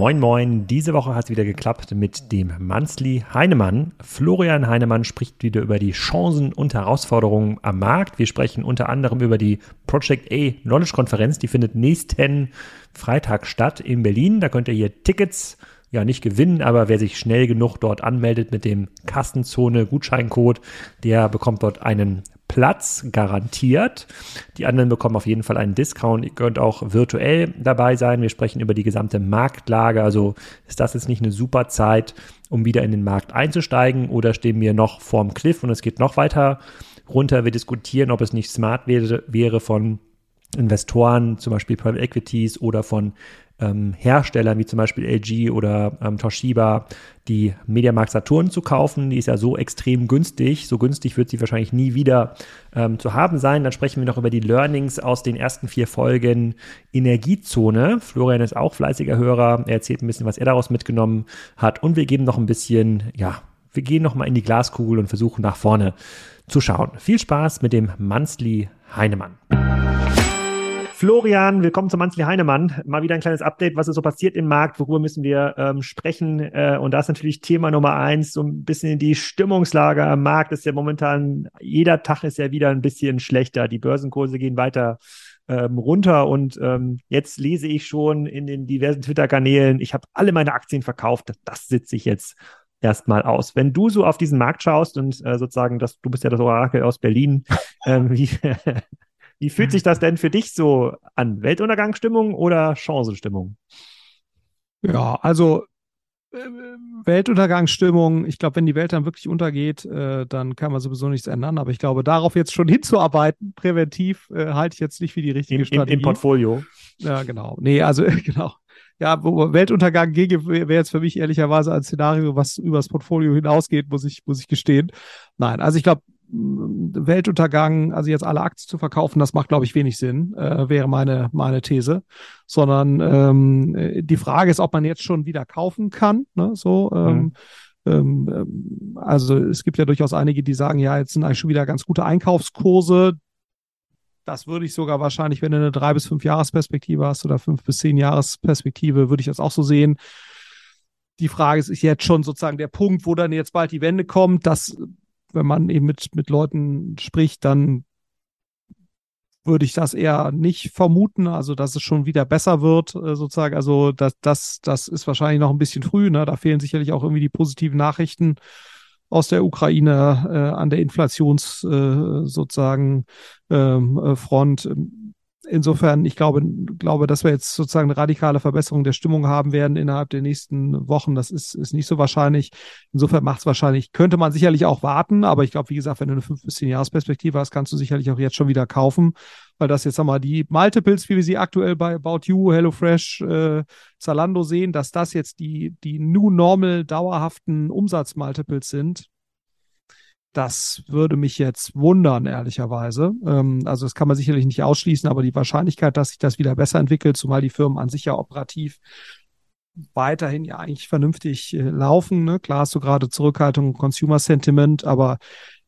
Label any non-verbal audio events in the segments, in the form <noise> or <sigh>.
Moin Moin, diese Woche hat es wieder geklappt mit dem Monthly Heinemann. Florian Heinemann spricht wieder über die Chancen und Herausforderungen am Markt. Wir sprechen unter anderem über die Project A Knowledge Konferenz, die findet nächsten Freitag statt in Berlin. Da könnt ihr hier Tickets ja nicht gewinnen, aber wer sich schnell genug dort anmeldet mit dem Kassenzone Gutscheincode, der bekommt dort einen Platz garantiert. Die anderen bekommen auf jeden Fall einen Discount. Ihr könnt auch virtuell dabei sein. Wir sprechen über die gesamte Marktlage. Also ist das jetzt nicht eine super Zeit, um wieder in den Markt einzusteigen oder stehen wir noch vorm Cliff und es geht noch weiter runter. Wir diskutieren, ob es nicht smart wäre, wäre von Investoren, zum Beispiel Private Equities oder von ähm, Herstellern wie zum Beispiel LG oder ähm, Toshiba die Mediamarkt Saturn zu kaufen. Die ist ja so extrem günstig. So günstig wird sie wahrscheinlich nie wieder ähm, zu haben sein. Dann sprechen wir noch über die Learnings aus den ersten vier Folgen Energiezone. Florian ist auch fleißiger Hörer. Er erzählt ein bisschen, was er daraus mitgenommen hat. Und wir geben noch ein bisschen, ja, wir gehen noch mal in die Glaskugel und versuchen nach vorne zu schauen. Viel Spaß mit dem Mansley Heinemann. Florian, willkommen zum Manzli Heinemann. Mal wieder ein kleines Update, was ist so passiert im Markt, worüber müssen wir ähm, sprechen. Äh, und da ist natürlich Thema Nummer eins, so ein bisschen die Stimmungslage am Markt ist ja momentan, jeder Tag ist ja wieder ein bisschen schlechter. Die Börsenkurse gehen weiter ähm, runter und ähm, jetzt lese ich schon in den diversen Twitter-Kanälen, ich habe alle meine Aktien verkauft, das sitze ich jetzt erstmal aus. Wenn du so auf diesen Markt schaust und äh, sozusagen, das, du bist ja das Orakel aus Berlin, <laughs> ähm, wie, Wie fühlt sich das denn für dich so an? Weltuntergangsstimmung oder Chancenstimmung? Ja, also äh, Weltuntergangsstimmung, ich glaube, wenn die Welt dann wirklich untergeht, äh, dann kann man sowieso nichts ändern. Aber ich glaube, darauf jetzt schon <laughs> hinzuarbeiten, präventiv, äh, halte ich jetzt nicht für die richtige Im, Strategie. Im, Portfolio. Ja, genau. Nee, also <laughs> genau. Ja, Weltuntergang wäre jetzt für mich ehrlicherweise ein Szenario, was übers Portfolio hinausgeht, muss ich, muss ich gestehen. Nein, also ich glaube, Weltuntergang, also jetzt alle Aktien zu verkaufen, das macht, glaube ich, wenig Sinn, äh, wäre meine, meine These. Sondern ähm, die Frage ist, ob man jetzt schon wieder kaufen kann. Ne? So, ähm, mhm. ähm, also es gibt ja durchaus einige, die sagen, ja, jetzt sind eigentlich schon wieder ganz gute Einkaufskurse. Das würde ich sogar wahrscheinlich, wenn du eine drei bis fünf Jahresperspektive hast oder fünf bis zehn Jahresperspektive, würde ich das auch so sehen. Die Frage ist, ist jetzt schon sozusagen der Punkt, wo dann jetzt bald die Wende kommt. Das wenn man eben mit, mit Leuten spricht, dann würde ich das eher nicht vermuten, also dass es schon wieder besser wird, äh, sozusagen. Also das, das, das ist wahrscheinlich noch ein bisschen früh. Ne? Da fehlen sicherlich auch irgendwie die positiven Nachrichten aus der Ukraine äh, an der Inflations äh, sozusagen ähm, äh, Front insofern, ich glaube, glaube, dass wir jetzt sozusagen eine radikale Verbesserung der Stimmung haben werden innerhalb der nächsten Wochen. Das ist, ist nicht so wahrscheinlich. Insofern macht es wahrscheinlich, könnte man sicherlich auch warten, aber ich glaube, wie gesagt, wenn du eine fünf bis zehn Jahresperspektive hast, kannst du sicherlich auch jetzt schon wieder kaufen, weil das jetzt einmal die Multiples, wie wir sie aktuell bei About You, HelloFresh, äh, Zalando sehen, dass das jetzt die, die New Normal dauerhaften Umsatzmultiples sind, das würde mich jetzt wundern, ehrlicherweise. Ähm, also das kann man sicherlich nicht ausschließen, aber die Wahrscheinlichkeit, dass sich das wieder besser entwickelt, zumal die Firmen an sich ja operativ weiterhin ja eigentlich vernünftig äh, laufen. Ne? Klar hast du gerade Zurückhaltung Consumer Sentiment, aber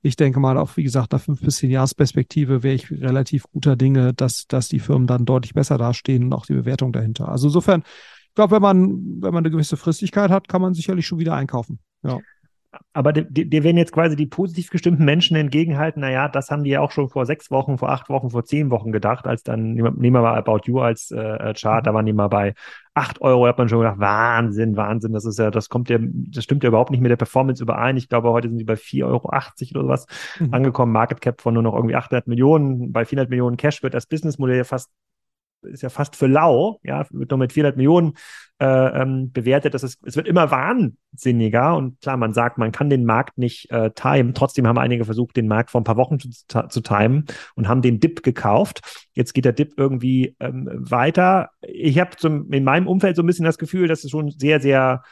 ich denke mal, auch wie gesagt, nach fünf bis zehn Jahresperspektive wäre ich relativ guter Dinge, dass, dass die Firmen dann deutlich besser dastehen und auch die Bewertung dahinter. Also insofern, ich glaube, wenn man, wenn man eine gewisse Fristigkeit hat, kann man sicherlich schon wieder einkaufen. Ja aber dir werden jetzt quasi die positiv gestimmten Menschen entgegenhalten, naja, das haben die ja auch schon vor sechs Wochen, vor acht Wochen, vor zehn Wochen gedacht, als dann, nehmen wir mal About You als äh, Chart, da waren die mal bei acht Euro, da hat man schon gedacht, Wahnsinn, Wahnsinn, das ist ja, das kommt ja, das stimmt ja überhaupt nicht mit der Performance überein. Ich glaube, heute sind sie bei 4,80 Euro oder sowas mhm. angekommen, Market Cap von nur noch irgendwie 800 Millionen, bei 400 Millionen Cash wird das Businessmodell ja fast ist ja fast für lau, ja, wird noch mit 400 Millionen äh, ähm, bewertet. Das ist, es wird immer wahnsinniger und klar, man sagt, man kann den Markt nicht äh, timen. Trotzdem haben einige versucht, den Markt vor ein paar Wochen zu, zu timen und haben den Dip gekauft. Jetzt geht der Dip irgendwie ähm, weiter. Ich habe in meinem Umfeld so ein bisschen das Gefühl, dass es schon sehr, sehr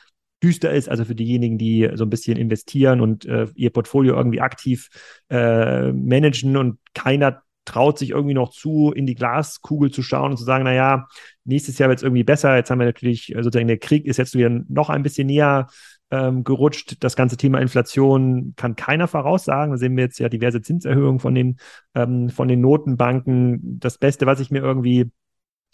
düster ist, also für diejenigen, die so ein bisschen investieren und äh, ihr Portfolio irgendwie aktiv äh, managen und keiner traut sich irgendwie noch zu, in die Glaskugel zu schauen und zu sagen, naja, nächstes Jahr wird es irgendwie besser. Jetzt haben wir natürlich, äh, sozusagen, der Krieg ist jetzt wieder noch ein bisschen näher ähm, gerutscht. Das ganze Thema Inflation kann keiner voraussagen. Da sehen wir jetzt ja diverse Zinserhöhungen von den, ähm, von den Notenbanken. Das Beste, was ich mir irgendwie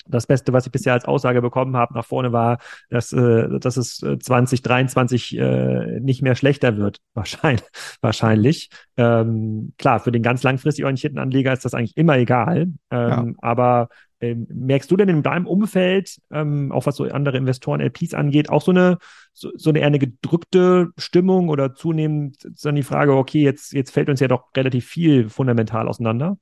das Beste, was ich bisher als Aussage bekommen habe nach vorne war, dass, äh, dass es 2023 äh, nicht mehr schlechter wird. <laughs> Wahrscheinlich. wahrscheinlich. Ähm, klar, für den ganz langfristig orientierten Anleger ist das eigentlich immer egal. Ähm, ja. Aber ähm, merkst du denn in deinem Umfeld, ähm, auch was so andere Investoren, LPs angeht, auch so eine, so, so eine eher eine gedrückte Stimmung oder zunehmend dann die Frage, okay, jetzt, jetzt fällt uns ja doch relativ viel fundamental auseinander?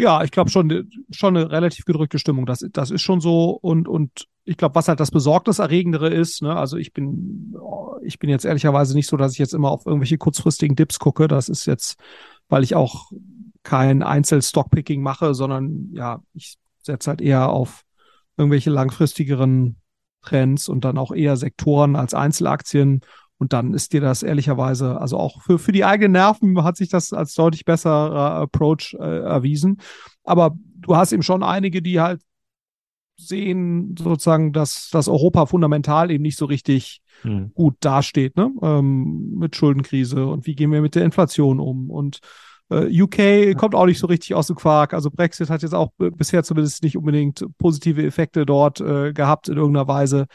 Ja, ich glaube schon, schon eine relativ gedrückte Stimmung. Das, das ist schon so. Und, und ich glaube, was halt das Besorgniserregendere ist, ne, also ich bin, ich bin jetzt ehrlicherweise nicht so, dass ich jetzt immer auf irgendwelche kurzfristigen Dips gucke. Das ist jetzt, weil ich auch kein Einzel-Stockpicking mache, sondern ja, ich setze halt eher auf irgendwelche langfristigeren Trends und dann auch eher Sektoren als Einzelaktien und dann ist dir das ehrlicherweise, also auch für, für die eigenen Nerven hat sich das als deutlich besserer Approach äh, erwiesen. Aber du hast eben schon einige, die halt sehen, sozusagen, dass, dass Europa fundamental eben nicht so richtig hm. gut dasteht, ne? Ähm, mit Schuldenkrise und wie gehen wir mit der Inflation um und UK kommt auch nicht so richtig aus dem Quark. Also Brexit hat jetzt auch bisher zumindest nicht unbedingt positive Effekte dort äh, gehabt in irgendeiner Weise.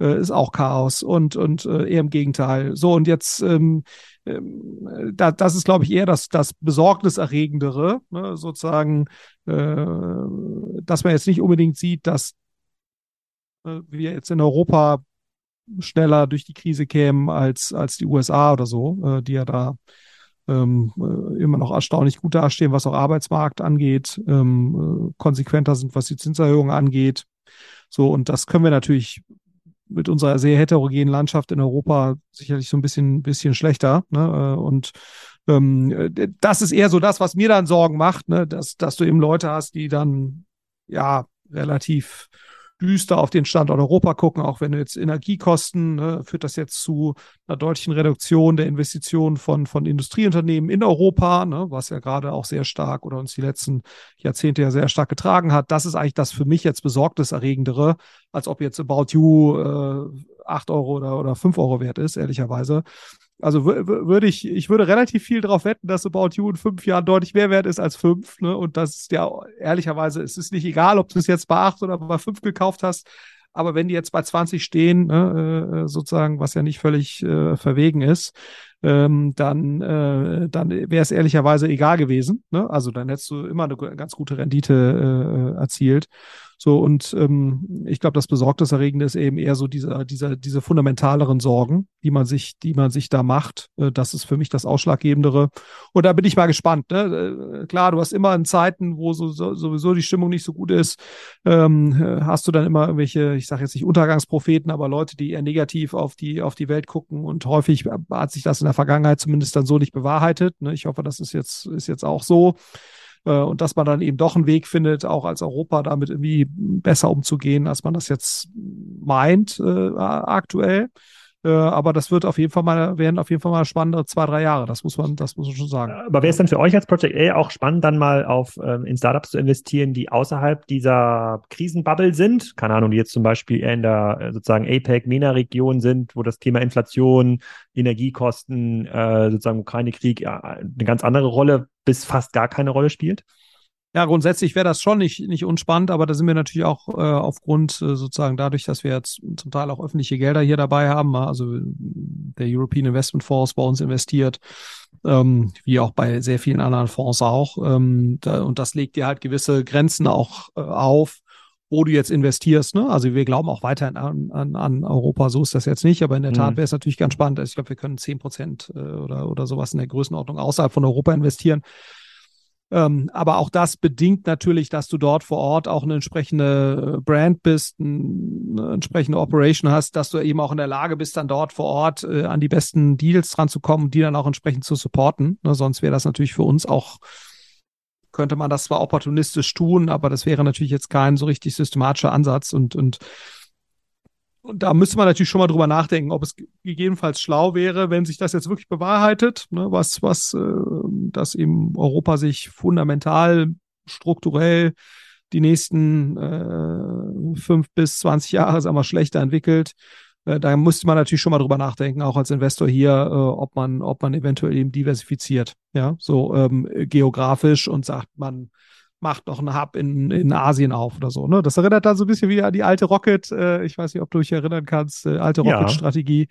Äh, ist auch Chaos und, und äh, eher im Gegenteil. So, und jetzt, ähm, ähm, da, das ist, glaube ich, eher das, das Besorgniserregendere, ne? sozusagen, äh, dass man jetzt nicht unbedingt sieht, dass äh, wir jetzt in Europa schneller durch die Krise kämen als, als die USA oder so, äh, die ja da ähm, äh, immer noch erstaunlich gut dastehen, was auch Arbeitsmarkt angeht, ähm, äh, konsequenter sind, was die Zinserhöhung angeht. So, und das können wir natürlich mit unserer sehr heterogenen Landschaft in Europa sicherlich so ein bisschen, bisschen schlechter. Ne? Äh, und ähm, das ist eher so das, was mir dann Sorgen macht, ne? dass, dass du eben Leute hast, die dann ja relativ düster auf den Standort Europa gucken, auch wenn du jetzt Energiekosten, ne, führt das jetzt zu einer deutlichen Reduktion der Investitionen von, von Industrieunternehmen in Europa, ne, was ja gerade auch sehr stark oder uns die letzten Jahrzehnte ja sehr stark getragen hat. Das ist eigentlich das für mich jetzt besorgniserregendere, als ob jetzt About You äh, 8 Euro oder, oder 5 Euro wert ist, ehrlicherweise. Also würde ich, ich würde relativ viel darauf wetten, dass About You in fünf Jahren deutlich mehr wert ist als fünf. Ne? Und das ist ja ehrlicherweise, es ist nicht egal, ob du es jetzt bei acht oder bei fünf gekauft hast. Aber wenn die jetzt bei 20 stehen, ne, äh, sozusagen, was ja nicht völlig äh, verwegen ist, ähm, dann, äh, dann wäre es ehrlicherweise egal gewesen. Ne? Also dann hättest du immer eine ganz gute Rendite äh, erzielt. So, und ähm, ich glaube, das Besorgniserregende ist eben eher so diese, diese, diese fundamentaleren Sorgen, die man sich, die man sich da macht. Äh, das ist für mich das Ausschlaggebendere. Und da bin ich mal gespannt. Ne? Äh, klar, du hast immer in Zeiten, wo so, so, sowieso die Stimmung nicht so gut ist, ähm, hast du dann immer irgendwelche, ich sage jetzt nicht Untergangspropheten, aber Leute, die eher negativ auf die, auf die Welt gucken. Und häufig hat sich das in der Vergangenheit zumindest dann so nicht bewahrheitet. Ne? Ich hoffe, das ist jetzt, ist jetzt auch so und dass man dann eben doch einen Weg findet, auch als Europa damit irgendwie besser umzugehen, als man das jetzt meint äh, aktuell. Äh, aber das wird auf jeden Fall mal, werden auf jeden Fall mal spannende zwei, drei Jahre. Das muss man, das muss man schon sagen. Aber wäre es dann für euch als Project A auch spannend, dann mal auf ähm, in Startups zu investieren, die außerhalb dieser Krisenbubble sind? Keine Ahnung, die jetzt zum Beispiel eher in der äh, sozusagen APEC, MENA-Region sind, wo das Thema Inflation, Energiekosten, äh, sozusagen Ukraine-Krieg äh, eine ganz andere Rolle bis fast gar keine Rolle spielt? Ja, grundsätzlich wäre das schon nicht, nicht unspannend, aber da sind wir natürlich auch äh, aufgrund äh, sozusagen dadurch, dass wir jetzt zum Teil auch öffentliche Gelder hier dabei haben, also der European Investment Fonds bei uns investiert, ähm, wie auch bei sehr vielen anderen Fonds auch. Ähm, da, und das legt dir halt gewisse Grenzen auch äh, auf, wo du jetzt investierst. Ne? Also wir glauben auch weiterhin an, an, an Europa, so ist das jetzt nicht, aber in der Tat mhm. wäre es natürlich ganz spannend. Also ich glaube, wir können zehn Prozent äh, oder, oder sowas in der Größenordnung außerhalb von Europa investieren. Ähm, aber auch das bedingt natürlich, dass du dort vor Ort auch eine entsprechende äh, Brand bist, eine entsprechende Operation hast, dass du eben auch in der Lage bist, dann dort vor Ort äh, an die besten Deals dran zu kommen, die dann auch entsprechend zu supporten. Ne, sonst wäre das natürlich für uns auch könnte man das zwar opportunistisch tun, aber das wäre natürlich jetzt kein so richtig systematischer Ansatz und, und und da müsste man natürlich schon mal drüber nachdenken, ob es gegebenenfalls schlau wäre, wenn sich das jetzt wirklich bewahrheitet, ne, was, was, äh, dass eben Europa sich fundamental, strukturell die nächsten äh, fünf bis zwanzig Jahre, sagen wir, schlechter entwickelt. Äh, da müsste man natürlich schon mal drüber nachdenken, auch als Investor hier, äh, ob man, ob man eventuell eben diversifiziert, ja, so ähm, geografisch und sagt, man macht noch einen Hub in, in Asien auf oder so. Ne? Das erinnert dann so ein bisschen wie an die alte Rocket, äh, ich weiß nicht, ob du dich erinnern kannst, äh, alte Rocket-Strategie,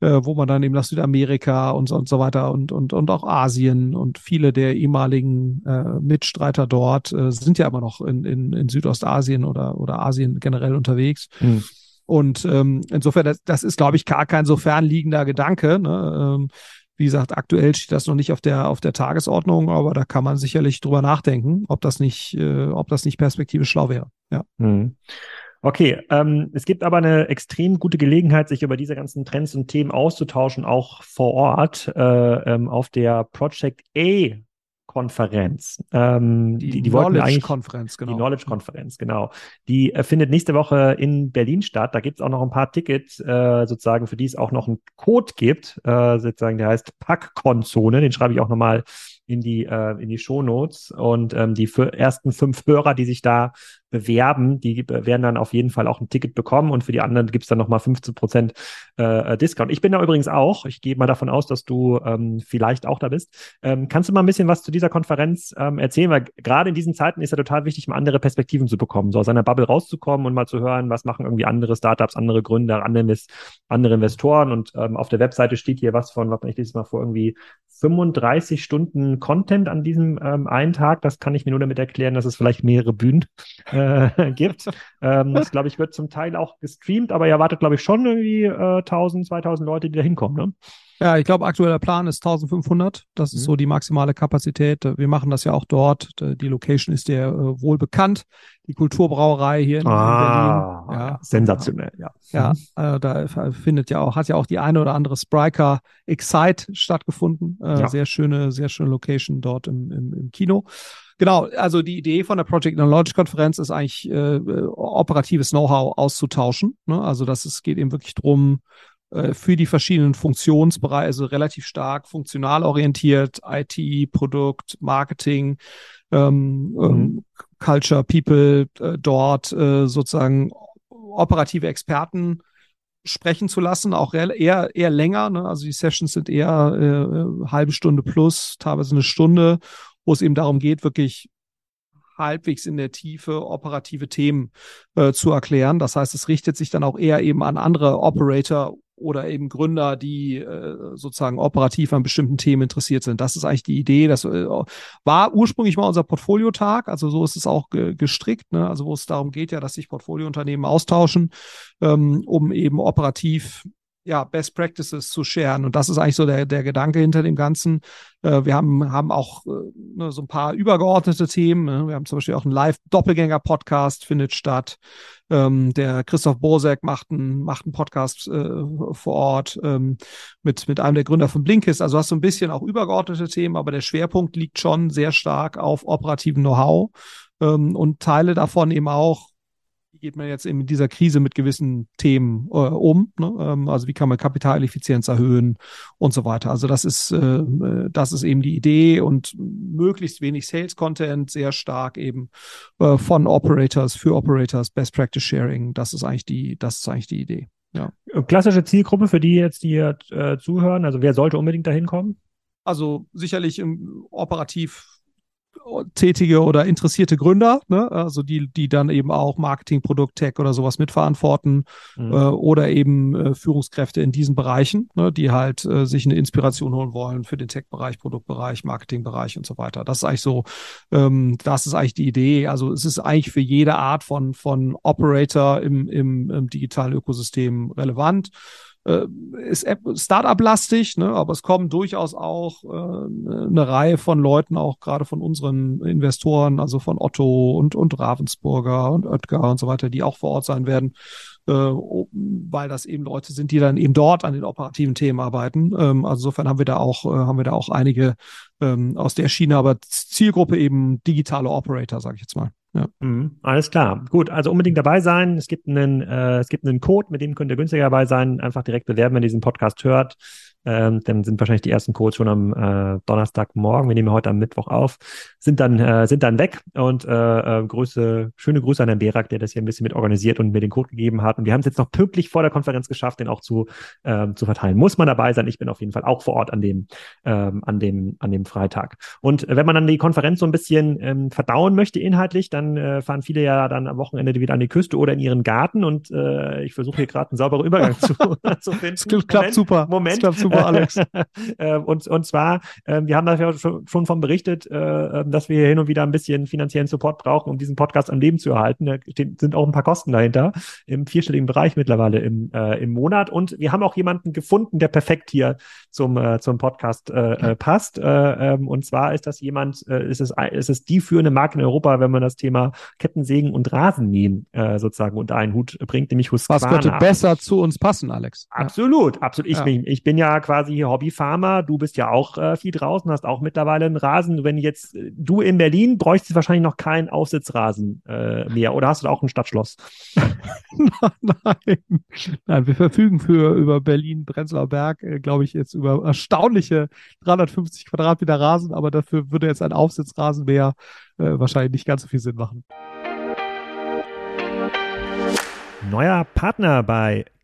ja. äh, wo man dann eben nach Südamerika und, und so weiter und, und, und auch Asien und viele der ehemaligen äh, Mitstreiter dort äh, sind ja immer noch in, in, in Südostasien oder, oder Asien generell unterwegs. Mhm. Und ähm, insofern, das, das ist, glaube ich, gar kein so fernliegender Gedanke. Ne? Ähm, wie gesagt, aktuell steht das noch nicht auf der, auf der Tagesordnung, aber da kann man sicherlich drüber nachdenken, ob das nicht, äh, ob das nicht perspektivisch schlau wäre. Ja. Hm. Okay, ähm, es gibt aber eine extrem gute Gelegenheit, sich über diese ganzen Trends und Themen auszutauschen, auch vor Ort äh, ähm, auf der Project A Konferenz. Ähm, die, die, die Knowledge Konferenz, genau. Die Knowledge Konferenz, genau. Die äh, findet nächste Woche in Berlin statt. Da gibt es auch noch ein paar Tickets, äh, sozusagen, für die es auch noch einen Code gibt, äh, sozusagen, der heißt Packkonzone. Den schreibe ich auch nochmal in die, äh, in die Shownotes. Und ähm, die ersten fünf Hörer, die sich da bewerben, die werden dann auf jeden Fall auch ein Ticket bekommen und für die anderen gibt's dann nochmal 15 Prozent äh, Discount. Ich bin da übrigens auch. Ich gehe mal davon aus, dass du ähm, vielleicht auch da bist. Ähm, kannst du mal ein bisschen was zu dieser Konferenz ähm, erzählen? Weil gerade in diesen Zeiten ist ja total wichtig, mal andere Perspektiven zu bekommen, so aus einer Bubble rauszukommen und mal zu hören, was machen irgendwie andere Startups, andere Gründer, andere, andere Investoren. Und ähm, auf der Webseite steht hier was von, was ich lese mal vor, irgendwie 35 Stunden Content an diesem ähm, einen Tag. Das kann ich mir nur damit erklären, dass es vielleicht mehrere Bühnen äh, <laughs> gibt. ähm, das, glaube ich, wird zum Teil auch gestreamt, aber ihr erwartet, glaube ich, schon irgendwie äh, 1000, 2000 Leute, die da hinkommen. Ne? Ja, ich glaube, aktueller Plan ist 1500. Das mhm. ist so die maximale Kapazität. Wir machen das ja auch dort. Die Location ist dir äh, wohl bekannt. Die Kulturbrauerei hier in, ah, Berlin. Ja, sensationell, ja. Ja, äh, da findet ja auch, hat ja auch die eine oder andere Spriker Excite stattgefunden. Äh, ja. Sehr schöne, sehr schöne Location dort im, im, im Kino. Genau, also die Idee von der Project Knowledge Konferenz ist eigentlich äh, operatives Know-how auszutauschen. Ne? Also dass es geht eben wirklich drum äh, für die verschiedenen Funktionsbereiche, also relativ stark funktional orientiert, IT, Produkt, Marketing, ähm, mhm. ähm, Culture, People, äh, dort äh, sozusagen operative Experten sprechen zu lassen, auch eher, eher länger. Ne? Also die Sessions sind eher äh, halbe Stunde plus, teilweise eine Stunde, wo es eben darum geht, wirklich halbwegs in der Tiefe operative Themen äh, zu erklären. Das heißt, es richtet sich dann auch eher eben an andere Operator oder eben Gründer, die äh, sozusagen operativ an bestimmten Themen interessiert sind. Das ist eigentlich die Idee. Das äh, war ursprünglich mal unser Portfoliotag, also so ist es auch ge gestrickt, ne? also wo es darum geht ja, dass sich Portfoliounternehmen austauschen, ähm, um eben operativ ja, Best Practices zu sharen. Und das ist eigentlich so der, der Gedanke hinter dem Ganzen. Äh, wir haben, haben auch äh, ne, so ein paar übergeordnete Themen. Ne? Wir haben zum Beispiel auch einen Live-Doppelgänger-Podcast, findet statt. Ähm, der Christoph Bosek macht einen, macht einen Podcast äh, vor Ort ähm, mit, mit einem der Gründer von Blinkist. Also hast du ein bisschen auch übergeordnete Themen, aber der Schwerpunkt liegt schon sehr stark auf operativen Know-how ähm, und Teile davon eben auch wie geht man jetzt in dieser Krise mit gewissen Themen äh, um? Ne? Ähm, also wie kann man Kapitaleffizienz erhöhen und so weiter. Also das ist, äh, äh, das ist eben die Idee und möglichst wenig Sales-Content, sehr stark eben äh, von Operators für Operators, Best Practice Sharing. Das ist eigentlich die, das ist eigentlich die Idee. Ja. Klassische Zielgruppe für die jetzt, die hier äh, zuhören. Also wer sollte unbedingt dahin kommen? Also sicherlich im operativ tätige oder interessierte Gründer, ne? also die, die dann eben auch Marketing, Produkt, Tech oder sowas mitverantworten mhm. äh, oder eben äh, Führungskräfte in diesen Bereichen, ne? die halt äh, sich eine Inspiration holen wollen für den Tech-Bereich, Produktbereich, Marketingbereich und so weiter. Das ist eigentlich so, ähm, das ist eigentlich die Idee. Also es ist eigentlich für jede Art von, von Operator im, im, im digitalen Ökosystem relevant äh, ist Startup-lastig, ne? aber es kommen durchaus auch äh, eine Reihe von Leuten, auch gerade von unseren Investoren, also von Otto und, und Ravensburger und Oetker und so weiter, die auch vor Ort sein werden, äh, weil das eben Leute sind, die dann eben dort an den operativen Themen arbeiten. Ähm, also insofern haben wir da auch, äh, haben wir da auch einige ähm, aus der Schiene, aber Zielgruppe eben digitale Operator, sage ich jetzt mal. Ja. Mhm, alles klar. Gut, also unbedingt dabei sein. Es gibt einen, äh, es gibt einen Code, mit dem könnt ihr günstiger dabei sein. Einfach direkt bewerben, wenn ihr diesen Podcast hört. Ähm, dann sind wahrscheinlich die ersten Codes schon am äh, Donnerstagmorgen. Wir nehmen heute am Mittwoch auf, sind dann äh, sind dann weg und äh, äh, Grüße, schöne Grüße an Herrn Berak, der das hier ein bisschen mit organisiert und mir den Code gegeben hat. Und wir haben es jetzt noch pünktlich vor der Konferenz geschafft, den auch zu äh, zu verteilen. Muss man dabei sein. Ich bin auf jeden Fall auch vor Ort an dem ähm, an dem an dem Freitag. Und wenn man dann die Konferenz so ein bisschen ähm, verdauen möchte inhaltlich, dann äh, fahren viele ja dann am Wochenende wieder an die Küste oder in ihren Garten und äh, ich versuche hier gerade einen sauberen Übergang <laughs> zu, <laughs> zu finden. Es klappt Moment, super. Moment. Es klappt super, Alex. <laughs> äh, und, und zwar, äh, wir haben dafür schon, schon von berichtet, äh, dass wir hin und wieder ein bisschen finanziellen Support brauchen, um diesen Podcast am Leben zu erhalten. Da sind auch ein paar Kosten dahinter im vierstelligen Bereich mittlerweile im, äh, im Monat. Und wir haben auch jemanden gefunden, der perfekt hier zum, äh, zum Podcast äh, äh, passt. Äh, ähm, und zwar ist das jemand, äh, ist, es, ist es die führende Marke in Europa, wenn man das Thema Kettensägen und Rasenmähen äh, sozusagen unter einen Hut bringt, nämlich Husqvarna. Was könnte besser zu uns passen, Alex? Absolut, absolut. Ich, ja. bin, ich bin ja quasi Hobbyfarmer, du bist ja auch äh, viel draußen, hast auch mittlerweile einen Rasen. Wenn jetzt äh, du in Berlin bräuchtest wahrscheinlich noch keinen Aufsitzrasen äh, mehr oder hast du da auch ein Stadtschloss? <laughs> Nein. Nein, wir verfügen für über Berlin, Prenzlauer Berg, äh, glaube ich, jetzt über erstaunliche 350 Quadratmeter Rasen, aber dafür würde jetzt ein Aufsitzrasenmäher äh, wahrscheinlich nicht ganz so viel Sinn machen. Neuer Partner bei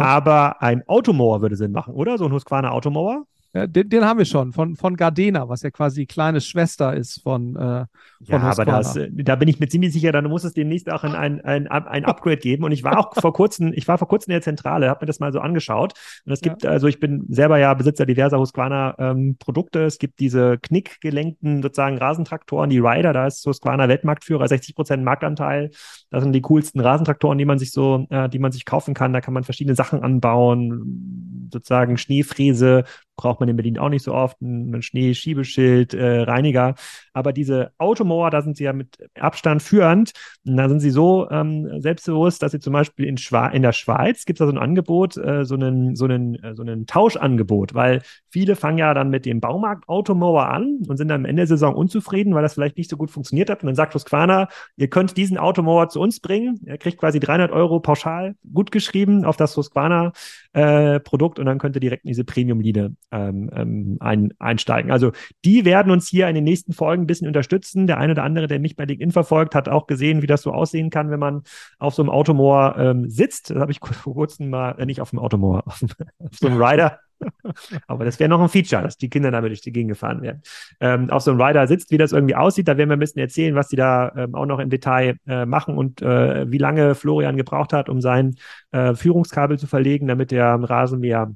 Aber ein Automower würde Sinn machen, oder? So ein Husqvarna Automower? Ja, den, den, haben wir schon, von, von Gardena, was ja quasi die kleine Schwester ist von, äh, von Ja, aber das, äh, da bin ich mir ziemlich sicher, dann muss es demnächst auch ein, ein, ein, ein Upgrade geben. Und ich war auch <laughs> vor kurzem, ich war vor kurzem in der Zentrale, habe mir das mal so angeschaut. Und es gibt, ja. also ich bin selber ja Besitzer diverser Husqvarna-Produkte. Ähm, es gibt diese knickgelenkten sozusagen Rasentraktoren, die Rider, da ist Husqvarna Weltmarktführer, 60 Prozent Marktanteil. Das sind die coolsten Rasentraktoren, die man sich so, äh, die man sich kaufen kann. Da kann man verschiedene Sachen anbauen, sozusagen Schneefräse, braucht man in Berlin auch nicht so oft, ein Schneeschiebeschild, äh, Reiniger. Aber diese Automower, da sind sie ja mit Abstand führend. Und da sind sie so ähm, selbstbewusst, dass sie zum Beispiel in, Schwa in der Schweiz gibt es da so ein Angebot, äh, so einen, so einen, äh, so einen Tauschangebot, weil viele fangen ja dann mit dem Baumarkt Automower an und sind dann am Ende der Saison unzufrieden, weil das vielleicht nicht so gut funktioniert hat. Und dann sagt Husqvarna, ihr könnt diesen Automower zu uns bringen. Er kriegt quasi 300 Euro pauschal gut geschrieben auf das Husqvarna äh, Produkt und dann könnt ihr direkt in diese Premium-Linie ähm, ähm, ein, einsteigen. Also die werden uns hier in den nächsten Folgen ein bisschen unterstützen. Der eine oder andere, der mich bei LinkedIn verfolgt, hat auch gesehen, wie das so aussehen kann, wenn man auf so einem Automoor ähm, sitzt. Das habe ich <laughs> vor kurzem mal, äh, nicht auf dem Automoor, auf, auf so einem Rider. Aber das wäre noch ein Feature, dass die Kinder damit durch die Gegend gefahren werden. Ähm, auf so einem Rider sitzt, wie das irgendwie aussieht. Da werden wir ein bisschen erzählen, was die da ähm, auch noch im Detail äh, machen und äh, wie lange Florian gebraucht hat, um sein äh, Führungskabel zu verlegen, damit der Rasenmäher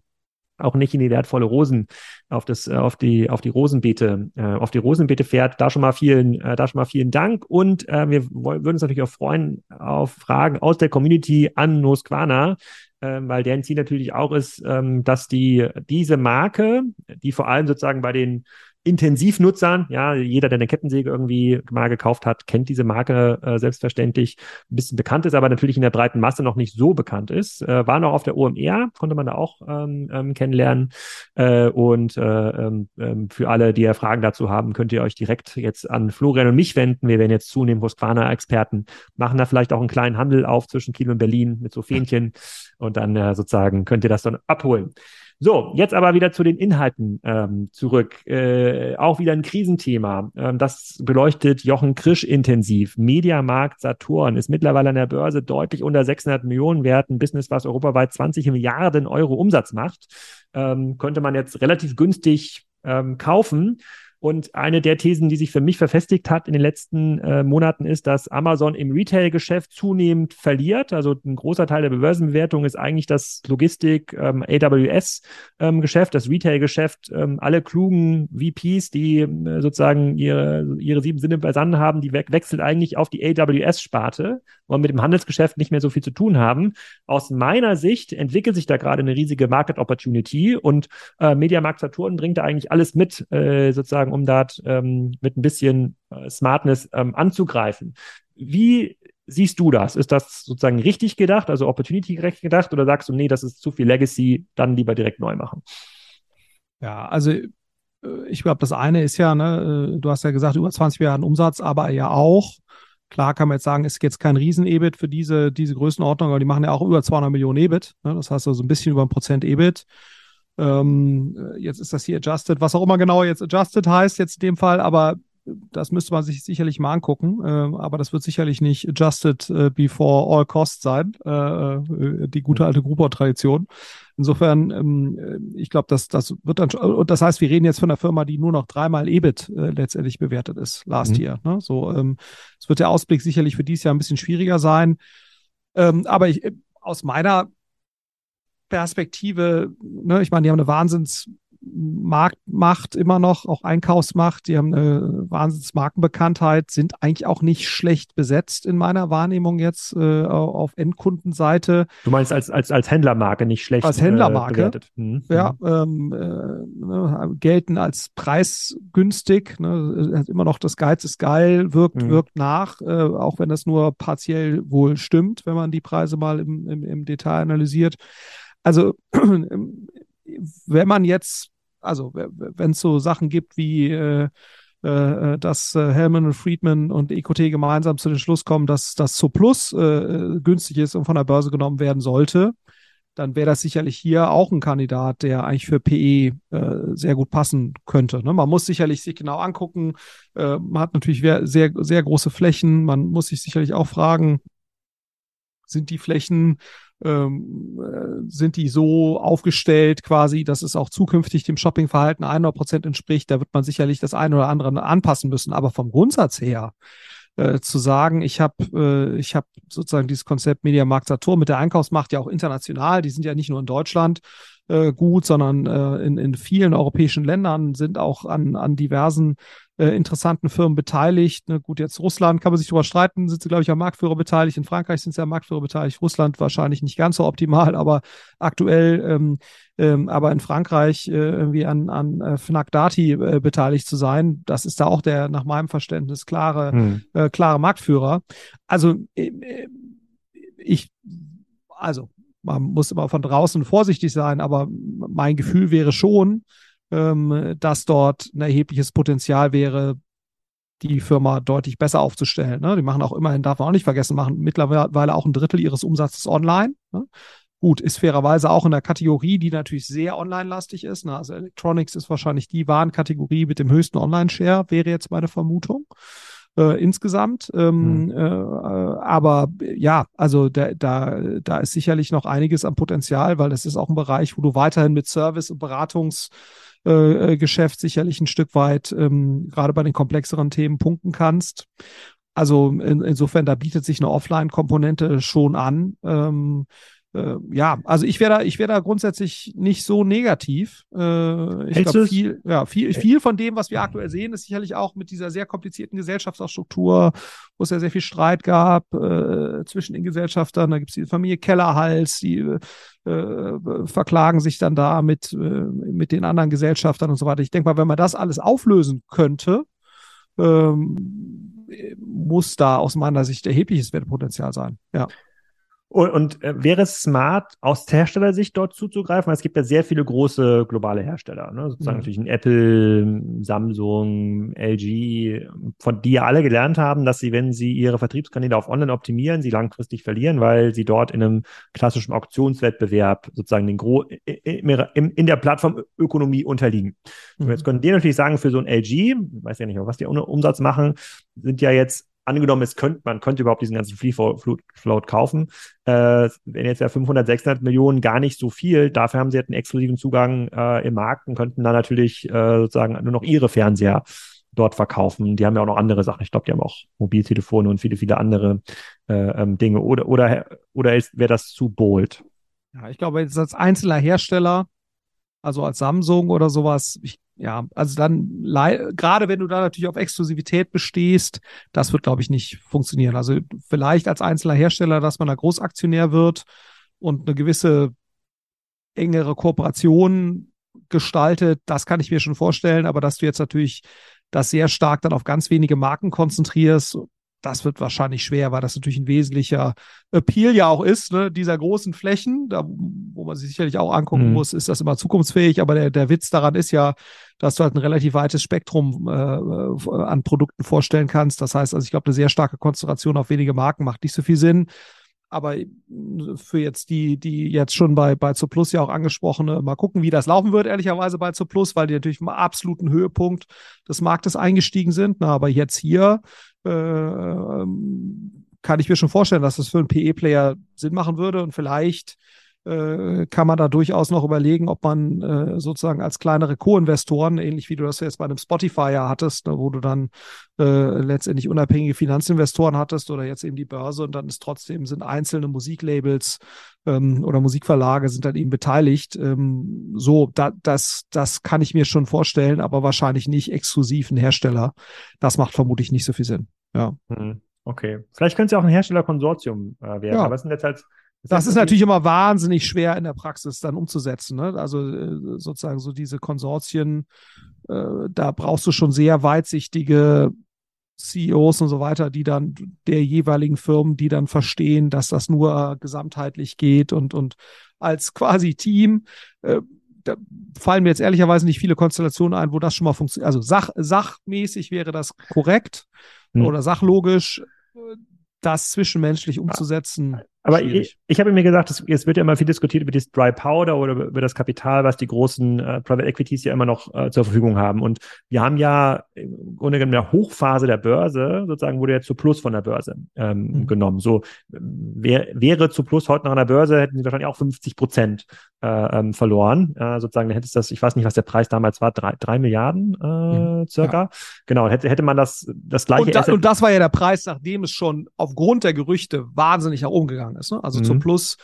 auch nicht in die wertvolle Rosen auf das äh, auf die auf die Rosenbeete äh, auf die Rosenbeete fährt. Da schon mal vielen äh, da schon mal vielen Dank. Und äh, wir würden uns natürlich auch freuen auf Fragen aus der Community an Husqvarna äh, weil deren Ziel natürlich auch ist ähm, dass die diese Marke die vor allem sozusagen bei den Intensivnutzern. Ja, jeder, der eine Kettensäge irgendwie mal gekauft hat, kennt diese Marke äh, selbstverständlich. Ein bisschen bekannt ist, aber natürlich in der breiten Masse noch nicht so bekannt ist. Äh, war noch auf der OMR, konnte man da auch ähm, ähm, kennenlernen. Äh, und äh, ähm, ähm, für alle, die ja Fragen dazu haben, könnt ihr euch direkt jetzt an Florian und mich wenden. Wir werden jetzt zunehmend Husqvarna-Experten, machen da vielleicht auch einen kleinen Handel auf zwischen Kiel und Berlin mit so Fähnchen und dann äh, sozusagen könnt ihr das dann abholen. So, jetzt aber wieder zu den Inhalten ähm, zurück. Äh, auch wieder ein Krisenthema. Ähm, das beleuchtet Jochen Krisch intensiv. Mediamarkt Saturn ist mittlerweile an der Börse deutlich unter 600 Millionen wert. Ein Business, was europaweit 20 Milliarden Euro Umsatz macht. Ähm, könnte man jetzt relativ günstig ähm, kaufen. Und eine der Thesen, die sich für mich verfestigt hat in den letzten äh, Monaten, ist, dass Amazon im Retail-Geschäft zunehmend verliert. Also ein großer Teil der Börsenbewertung ist eigentlich das Logistik ähm, ähm, das Retail-Geschäft. Ähm, alle klugen VPs, die äh, sozusagen ihre, ihre sieben Sinne beisammen haben, die we wechseln eigentlich auf die AWS-Sparte und mit dem Handelsgeschäft nicht mehr so viel zu tun haben. Aus meiner Sicht entwickelt sich da gerade eine riesige Market Opportunity und äh, Mediamarkt Saturn bringt da eigentlich alles mit, äh, sozusagen, um da ähm, mit ein bisschen äh, Smartness ähm, anzugreifen. Wie siehst du das? Ist das sozusagen richtig gedacht, also opportunity gerecht gedacht, oder sagst du, nee, das ist zu viel Legacy, dann lieber direkt neu machen? Ja, also äh, ich glaube, das eine ist ja, ne, äh, du hast ja gesagt, über 20 Milliarden Umsatz, aber ja auch, Klar kann man jetzt sagen, ist jetzt kein Riesen-EBIT für diese, diese Größenordnung, aber die machen ja auch über 200 Millionen EBIT. Ne? Das heißt also ein bisschen über ein Prozent EBIT. Ähm, jetzt ist das hier adjusted, was auch immer genau jetzt adjusted heißt, jetzt in dem Fall, aber das müsste man sich sicherlich mal angucken, äh, aber das wird sicherlich nicht adjusted äh, before all costs sein, äh, äh die gute alte Groupon-Tradition. Insofern, ähm, äh, ich glaube, das, das wird dann, und das heißt, wir reden jetzt von einer Firma, die nur noch dreimal EBIT äh, letztendlich bewertet ist, last mhm. year. Ne? So, ähm, es wird der Ausblick sicherlich für dieses Jahr ein bisschen schwieriger sein. Ähm, aber ich, aus meiner Perspektive, ne, ich meine, die haben eine Wahnsinns Marktmacht immer noch, auch Einkaufsmacht, die haben eine Wahnsinnsmarkenbekanntheit, sind eigentlich auch nicht schlecht besetzt in meiner Wahrnehmung jetzt äh, auf Endkundenseite. Du meinst als, als, als Händlermarke nicht schlecht Als Händlermarke, äh, mhm. ja, mhm. ähm, äh, ne, gelten als preisgünstig, ne, hat immer noch das Geiz ist geil, wirkt, mhm. wirkt nach, äh, auch wenn das nur partiell wohl stimmt, wenn man die Preise mal im, im, im Detail analysiert. Also <clears throat> wenn man jetzt also wenn es so Sachen gibt wie äh, äh, dass äh, Hellman und Friedman und EQT gemeinsam zu dem Schluss kommen, dass das so Plus äh, günstig ist und von der Börse genommen werden sollte, dann wäre das sicherlich hier auch ein Kandidat, der eigentlich für PE äh, sehr gut passen könnte. Ne? Man muss sicherlich sich genau angucken. Äh, man hat natürlich sehr, sehr große Flächen. Man muss sich sicherlich auch fragen, sind die Flächen ähm, äh, sind die so aufgestellt quasi, dass es auch zukünftig dem Shoppingverhalten 100 Prozent entspricht. Da wird man sicherlich das eine oder andere anpassen müssen. Aber vom Grundsatz her äh, zu sagen, ich habe äh, ich habe sozusagen dieses Konzept Mediamarkt Saturn mit der Einkaufsmacht ja auch international. Die sind ja nicht nur in Deutschland äh, gut, sondern äh, in, in vielen europäischen Ländern sind auch an, an diversen äh, interessanten Firmen beteiligt. Ne, gut, jetzt Russland kann man sich darüber streiten, sind sie, glaube ich, am Marktführer beteiligt. In Frankreich sind sie am Marktführer beteiligt. Russland wahrscheinlich nicht ganz so optimal, aber aktuell, ähm, ähm, aber in Frankreich äh, irgendwie an, an äh, Fnac Dati äh, beteiligt zu sein, das ist da auch der, nach meinem Verständnis, klare, hm. äh, klare Marktführer. Also äh, äh ich, also man muss immer von draußen vorsichtig sein, aber mein Gefühl wäre schon, ähm, dass dort ein erhebliches Potenzial wäre, die Firma deutlich besser aufzustellen. Ne? Die machen auch immerhin, darf man auch nicht vergessen, machen mittlerweile auch ein Drittel ihres Umsatzes online. Ne? Gut, ist fairerweise auch in der Kategorie, die natürlich sehr online-lastig ist. Ne? Also Electronics ist wahrscheinlich die Warenkategorie mit dem höchsten Online-Share, wäre jetzt meine Vermutung. Äh, insgesamt. Ähm, mhm. äh, aber ja, also da, da, da ist sicherlich noch einiges am Potenzial, weil das ist auch ein Bereich, wo du weiterhin mit Service und Beratungs äh, äh, Geschäft sicherlich ein Stück weit ähm, gerade bei den komplexeren Themen punkten kannst. Also in, insofern, da bietet sich eine Offline-Komponente schon an. Ähm, äh, ja, also ich wäre da, ich wäre da grundsätzlich nicht so negativ. Äh, ich glaube, viel, ja, viel, viel von dem, was wir aktuell sehen, ist sicherlich auch mit dieser sehr komplizierten Gesellschaftsstruktur, wo es ja sehr viel Streit gab äh, zwischen den Gesellschaftern. Da gibt es die Familie Kellerhals, die äh, verklagen sich dann da mit, äh, mit den anderen Gesellschaftern und so weiter. Ich denke mal, wenn man das alles auflösen könnte, ähm, muss da aus meiner Sicht erhebliches Wertpotenzial sein. Ja. Und, und äh, wäre es smart, aus Herstellersicht dort zuzugreifen? Weil es gibt ja sehr viele große globale Hersteller, ne? sozusagen mhm. natürlich ein Apple, Samsung, LG, von die ja alle gelernt haben, dass sie, wenn sie ihre Vertriebskanäle auf Online optimieren, sie langfristig verlieren, weil sie dort in einem klassischen Auktionswettbewerb sozusagen den Gro in, in der Plattformökonomie unterliegen. Mhm. Und jetzt können die natürlich sagen, für so ein LG, weiß ja nicht, was die ohne Umsatz machen, sind ja jetzt angenommen, es könnte, man könnte überhaupt diesen ganzen Free Float kaufen, äh, wenn jetzt ja 500, 600 Millionen gar nicht so viel, dafür haben sie halt einen exklusiven Zugang äh, im Markt und könnten dann natürlich äh, sozusagen nur noch ihre Fernseher dort verkaufen. Die haben ja auch noch andere Sachen. Ich glaube, die haben auch Mobiltelefone und viele, viele andere äh, ähm, Dinge. Oder, oder, oder wäre das zu bold? Ja, ich glaube, jetzt als einzelner Hersteller, also als Samsung oder sowas, ich ja, also dann gerade wenn du da natürlich auf Exklusivität bestehst, das wird, glaube ich, nicht funktionieren. Also vielleicht als einzelner Hersteller, dass man da Großaktionär wird und eine gewisse engere Kooperation gestaltet, das kann ich mir schon vorstellen, aber dass du jetzt natürlich das sehr stark dann auf ganz wenige Marken konzentrierst das wird wahrscheinlich schwer, weil das natürlich ein wesentlicher Appeal ja auch ist, ne, dieser großen Flächen, da, wo man sich sicherlich auch angucken mhm. muss, ist das immer zukunftsfähig, aber der, der Witz daran ist ja, dass du halt ein relativ weites Spektrum äh, an Produkten vorstellen kannst. Das heißt, also ich glaube, eine sehr starke Konzentration auf wenige Marken macht nicht so viel Sinn. Aber äh, für jetzt die, die jetzt schon bei, bei Plus ja auch angesprochene, mal gucken, wie das laufen wird, ehrlicherweise bei Plus, weil die natürlich im absoluten Höhepunkt des Marktes eingestiegen sind. Na, aber jetzt hier äh, ähm, kann ich mir schon vorstellen, dass das für einen PE-Player Sinn machen würde und vielleicht äh, kann man da durchaus noch überlegen, ob man äh, sozusagen als kleinere Co-Investoren, ähnlich wie du das jetzt bei einem Spotify ja hattest, ne, wo du dann äh, letztendlich unabhängige Finanzinvestoren hattest oder jetzt eben die Börse und dann ist trotzdem sind einzelne Musiklabels ähm, oder Musikverlage sind dann eben beteiligt. Ähm, so, da, das, das kann ich mir schon vorstellen, aber wahrscheinlich nicht exklusiv ein Hersteller. Das macht vermutlich nicht so viel Sinn. Ja. Hm, okay. Vielleicht könnte es ja auch ein Herstellerkonsortium äh, werden, ja. aber es sind jetzt halt das ist natürlich immer wahnsinnig schwer in der Praxis dann umzusetzen. Ne? Also äh, sozusagen so diese Konsortien, äh, da brauchst du schon sehr weitsichtige CEOs und so weiter, die dann der jeweiligen Firmen, die dann verstehen, dass das nur gesamtheitlich geht und, und als quasi Team. Äh, da fallen mir jetzt ehrlicherweise nicht viele Konstellationen ein, wo das schon mal funktioniert. Also sach, sachmäßig wäre das korrekt hm. oder sachlogisch das zwischenmenschlich umzusetzen. Aber schwierig. ich, ich habe mir gesagt, es, es, wird ja immer viel diskutiert über das Dry Powder oder über das Kapital, was die großen äh, Private Equities ja immer noch äh, zur Verfügung haben. Und wir haben ja im Grunde genommen der Hochphase der Börse, sozusagen wurde ja zu Plus von der Börse ähm, mhm. genommen. So wär, wäre zu Plus heute noch an der Börse, hätten sie wahrscheinlich auch 50 Prozent äh, ähm, verloren. Äh, sozusagen, dann hätte es das, ich weiß nicht, was der Preis damals war, drei, drei Milliarden äh, mhm. circa. Ja. Genau, hätte, hätte man das, das gleiche. Und, da, und das war ja der Preis, nachdem es schon aufgrund der Gerüchte wahnsinnig nach oben gegangen ist. Ne? Also mhm. zum Plus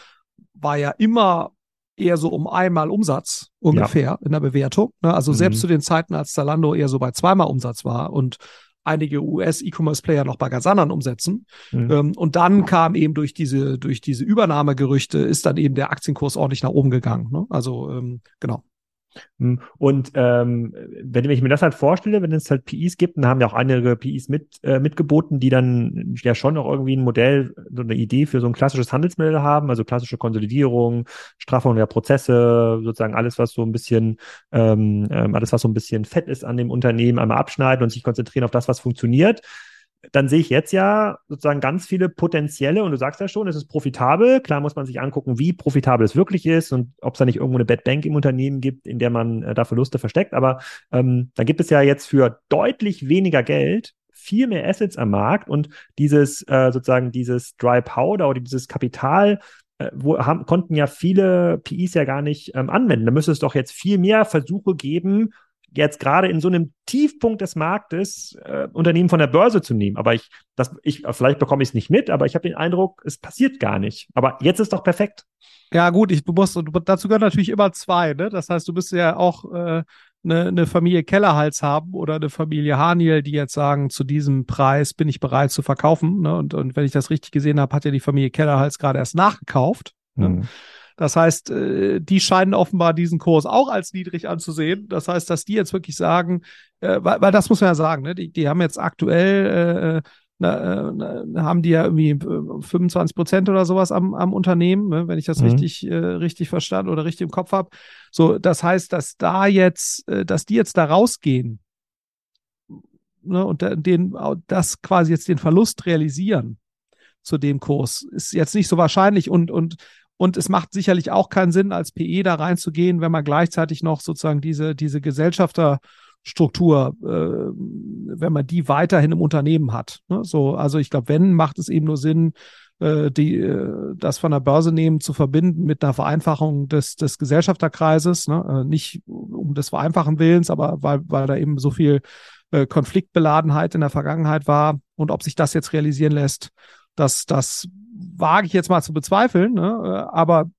war ja immer eher so um einmal Umsatz ungefähr ja. in der Bewertung. Ne? Also mhm. selbst zu den Zeiten, als Zalando eher so bei zweimal Umsatz war und einige US-E-Commerce-Player noch bei ganz anderen Umsätzen. Mhm. Ähm, und dann kam eben durch diese, durch diese Übernahmegerüchte ist dann eben der Aktienkurs ordentlich nach oben gegangen. Ne? Also ähm, genau. Hm. Und ähm, wenn ich mir das halt vorstelle, wenn es halt PIs gibt, dann haben ja auch einige PIs mit, äh, mitgeboten, die dann ja schon noch irgendwie ein Modell, so eine Idee für so ein klassisches Handelsmodell haben, also klassische Konsolidierung, Straffung der Prozesse, sozusagen alles, was so ein bisschen, ähm, ähm alles, was so ein bisschen fett ist an dem Unternehmen, einmal abschneiden und sich konzentrieren auf das, was funktioniert dann sehe ich jetzt ja sozusagen ganz viele potenzielle, und du sagst ja schon, es ist profitabel. Klar muss man sich angucken, wie profitabel es wirklich ist und ob es da nicht irgendwo eine Bad Bank im Unternehmen gibt, in der man äh, da Verluste versteckt. Aber ähm, da gibt es ja jetzt für deutlich weniger Geld viel mehr Assets am Markt und dieses äh, sozusagen dieses Dry Powder oder dieses Kapital äh, wo haben, konnten ja viele PIs ja gar nicht ähm, anwenden. Da müsste es doch jetzt viel mehr Versuche geben, jetzt gerade in so einem Tiefpunkt des Marktes äh, Unternehmen von der Börse zu nehmen. Aber ich, das, ich, vielleicht bekomme ich es nicht mit, aber ich habe den Eindruck, es passiert gar nicht. Aber jetzt ist doch perfekt. Ja, gut, ich muss, dazu gehören natürlich immer zwei, ne? Das heißt, du bist ja auch äh, eine, eine Familie Kellerhals haben oder eine Familie Haniel, die jetzt sagen, zu diesem Preis bin ich bereit zu verkaufen. Ne? Und, und wenn ich das richtig gesehen habe, hat ja die Familie Kellerhals gerade erst nachgekauft. Ne? Das heißt, äh, die scheinen offenbar diesen Kurs auch als niedrig anzusehen. Das heißt, dass die jetzt wirklich sagen, äh, weil, weil das muss man ja sagen, ne? die, die haben jetzt aktuell äh, na, na, haben die ja irgendwie 25 Prozent oder sowas am, am Unternehmen, ne? wenn ich das mhm. richtig, äh, richtig verstanden oder richtig im Kopf habe. So, das heißt, dass da jetzt, äh, dass die jetzt da rausgehen ne? und den, das quasi jetzt den Verlust realisieren zu dem Kurs, ist jetzt nicht so wahrscheinlich und, und und es macht sicherlich auch keinen Sinn, als PE da reinzugehen, wenn man gleichzeitig noch sozusagen diese, diese Gesellschafterstruktur, äh, wenn man die weiterhin im Unternehmen hat. Ne? So, also ich glaube, wenn, macht es eben nur Sinn, äh, die, äh, das von der Börse nehmen zu verbinden mit einer Vereinfachung des, des Gesellschafterkreises. Ne? Äh, nicht um des Vereinfachen Willens, aber weil, weil da eben so viel äh, Konfliktbeladenheit in der Vergangenheit war und ob sich das jetzt realisieren lässt, das, das wage ich jetzt mal zu bezweifeln, ne? aber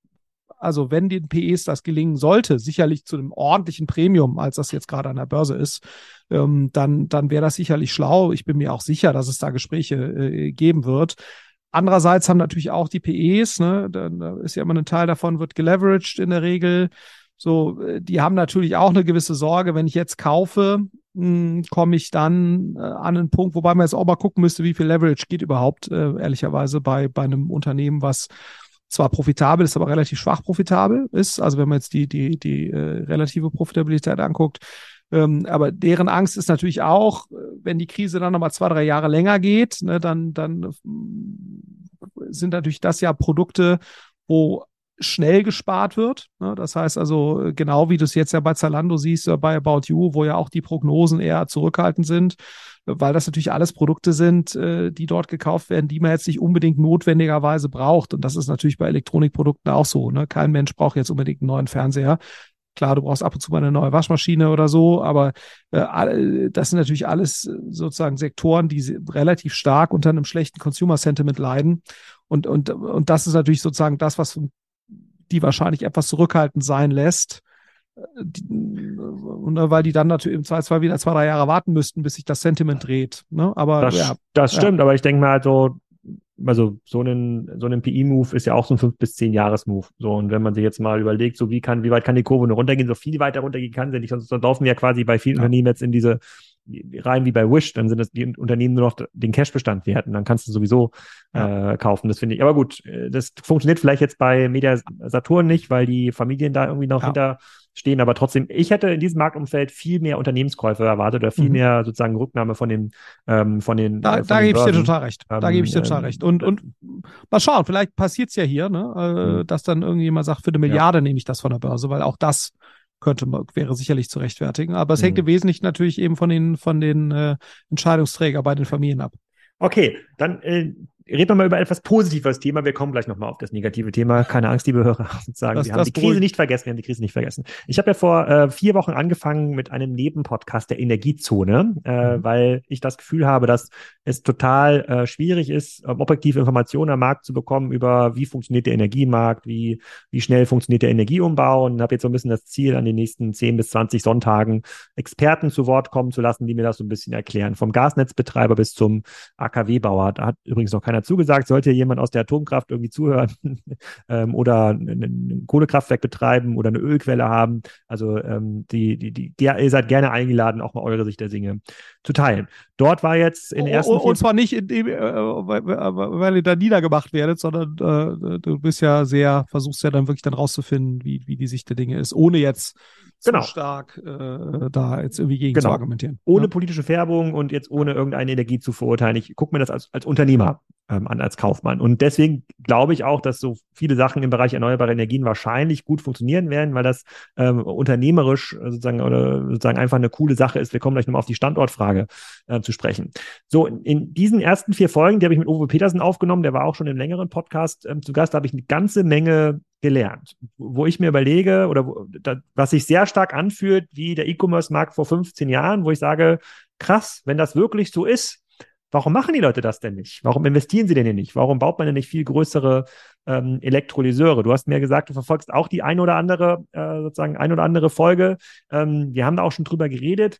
also wenn den PEs das gelingen sollte, sicherlich zu einem ordentlichen Premium, als das jetzt gerade an der Börse ist, ähm, dann, dann wäre das sicherlich schlau. Ich bin mir auch sicher, dass es da Gespräche äh, geben wird. Andererseits haben natürlich auch die PEs, ne, da, da ist ja immer ein Teil davon, wird geleveraged in der Regel. So, äh, die haben natürlich auch eine gewisse Sorge, wenn ich jetzt kaufe, komme ich dann äh, an einen Punkt, wobei man jetzt auch mal gucken müsste, wie viel Leverage geht überhaupt, äh, ehrlicherweise, bei, bei einem Unternehmen, was zwar profitabel ist, aber relativ schwach profitabel ist. Also wenn man jetzt die, die, die äh, relative Profitabilität anguckt. Ähm, aber deren Angst ist natürlich auch, äh, wenn die Krise dann nochmal zwei, drei Jahre länger geht, ne, dann, dann sind natürlich das ja Produkte, wo schnell gespart wird. Ne? Das heißt also, genau wie du es jetzt ja bei Zalando siehst, oder bei About You, wo ja auch die Prognosen eher zurückhaltend sind, weil das natürlich alles Produkte sind, äh, die dort gekauft werden, die man jetzt nicht unbedingt notwendigerweise braucht. Und das ist natürlich bei Elektronikprodukten auch so. Ne? Kein Mensch braucht jetzt unbedingt einen neuen Fernseher. Klar, du brauchst ab und zu mal eine neue Waschmaschine oder so, aber äh, das sind natürlich alles sozusagen Sektoren, die relativ stark unter einem schlechten Consumer Sentiment leiden. Und, und, und das ist natürlich sozusagen das, was die wahrscheinlich etwas zurückhaltend sein lässt. Die, weil die dann natürlich im Zweifelsfall wieder zwei, drei Jahre warten müssten, bis sich das Sentiment dreht. Ne? Aber das, ja, das stimmt, ja. aber ich denke mal halt so, also so ein, so ein PI-Move ist ja auch so ein fünf bis zehn Jahres-Move. So, und wenn man sich jetzt mal überlegt, so wie kann, wie weit kann die Kurve nur runtergehen, so viel weiter runtergehen kann sie nicht, sonst laufen wir ja quasi bei vielen ja. Unternehmen jetzt in diese rein wie bei Wish, dann sind das die Unternehmen nur noch den Cashbestand werten, dann kannst du sowieso ja. äh, kaufen. Das finde ich. Aber gut, äh, das funktioniert vielleicht jetzt bei Media Saturn nicht, weil die Familien da irgendwie noch ja. hinter stehen. Aber trotzdem, ich hätte in diesem Marktumfeld viel mehr Unternehmenskäufe erwartet oder viel mhm. mehr sozusagen Rücknahme von den ähm, von den. Da, äh, da gebe ich dir total recht. Da ähm, gebe ich dir total ähm, recht. Und und mal schauen, vielleicht passiert es ja hier, ne, äh, mhm. dass dann irgendjemand sagt, für eine Milliarde ja. nehme ich das von der Börse, weil auch das könnte man, wäre sicherlich zu rechtfertigen. Aber es mhm. hängt im Wesentlichen natürlich eben von den, von den äh, Entscheidungsträger bei den Familien ab. Okay, dann äh, reden wir mal über etwas positives Thema. Wir kommen gleich nochmal auf das negative Thema. Keine Angst, liebe Hörer, <laughs> sozusagen. Das, wir haben die Krise nicht vergessen. Wir haben die Krise nicht vergessen. Ich habe ja vor äh, vier Wochen angefangen mit einem Nebenpodcast der Energiezone, äh, mhm. weil ich das Gefühl habe, dass es total äh, schwierig ist, objektive Informationen am Markt zu bekommen über wie funktioniert der Energiemarkt, wie, wie schnell funktioniert der Energieumbau und habe jetzt so ein bisschen das Ziel, an den nächsten 10 bis 20 Sonntagen Experten zu Wort kommen zu lassen, die mir das so ein bisschen erklären. Vom Gasnetzbetreiber bis zum AKW-Bauer. Da hat übrigens noch keiner zugesagt, sollte jemand aus der Atomkraft irgendwie zuhören <laughs> ähm, oder ein, Kohlekraftwerk betreiben oder eine Ölquelle haben. Also ähm, die, die, die, ihr seid gerne eingeladen, auch mal eure Sicht der Dinge zu teilen. Dort war jetzt in ersten. Und, und zwar nicht, in dem, äh, weil, weil ihr da niedergemacht werdet, sondern äh, du bist ja sehr, versuchst ja dann wirklich dann rauszufinden, wie, wie die Sicht der Dinge ist, ohne jetzt genau. zu stark äh, da jetzt irgendwie gegen genau. zu argumentieren. Ohne ja. politische Färbung und jetzt ohne irgendeine Energie zu verurteilen. Ich gucke mir das als, als Unternehmer ähm, an als Kaufmann. Und deswegen glaube ich auch, dass so viele Sachen im Bereich erneuerbare Energien wahrscheinlich gut funktionieren werden, weil das ähm, unternehmerisch äh, sozusagen oder sozusagen einfach eine coole Sache ist. Wir kommen gleich nochmal auf die Standortfrage äh, zu sprechen. So, in, in, diesen ersten vier Folgen, die habe ich mit Uwe Petersen aufgenommen, der war auch schon im längeren Podcast ähm, zu Gast, da habe ich eine ganze Menge gelernt, wo ich mir überlege oder wo, da, was sich sehr stark anfühlt wie der E-Commerce-Markt vor 15 Jahren, wo ich sage, krass, wenn das wirklich so ist, Warum machen die Leute das denn nicht? Warum investieren sie denn hier nicht? Warum baut man denn nicht viel größere ähm, Elektrolyseure? Du hast mir gesagt, du verfolgst auch die ein oder andere, äh, sozusagen ein oder andere Folge. Ähm, wir haben da auch schon drüber geredet.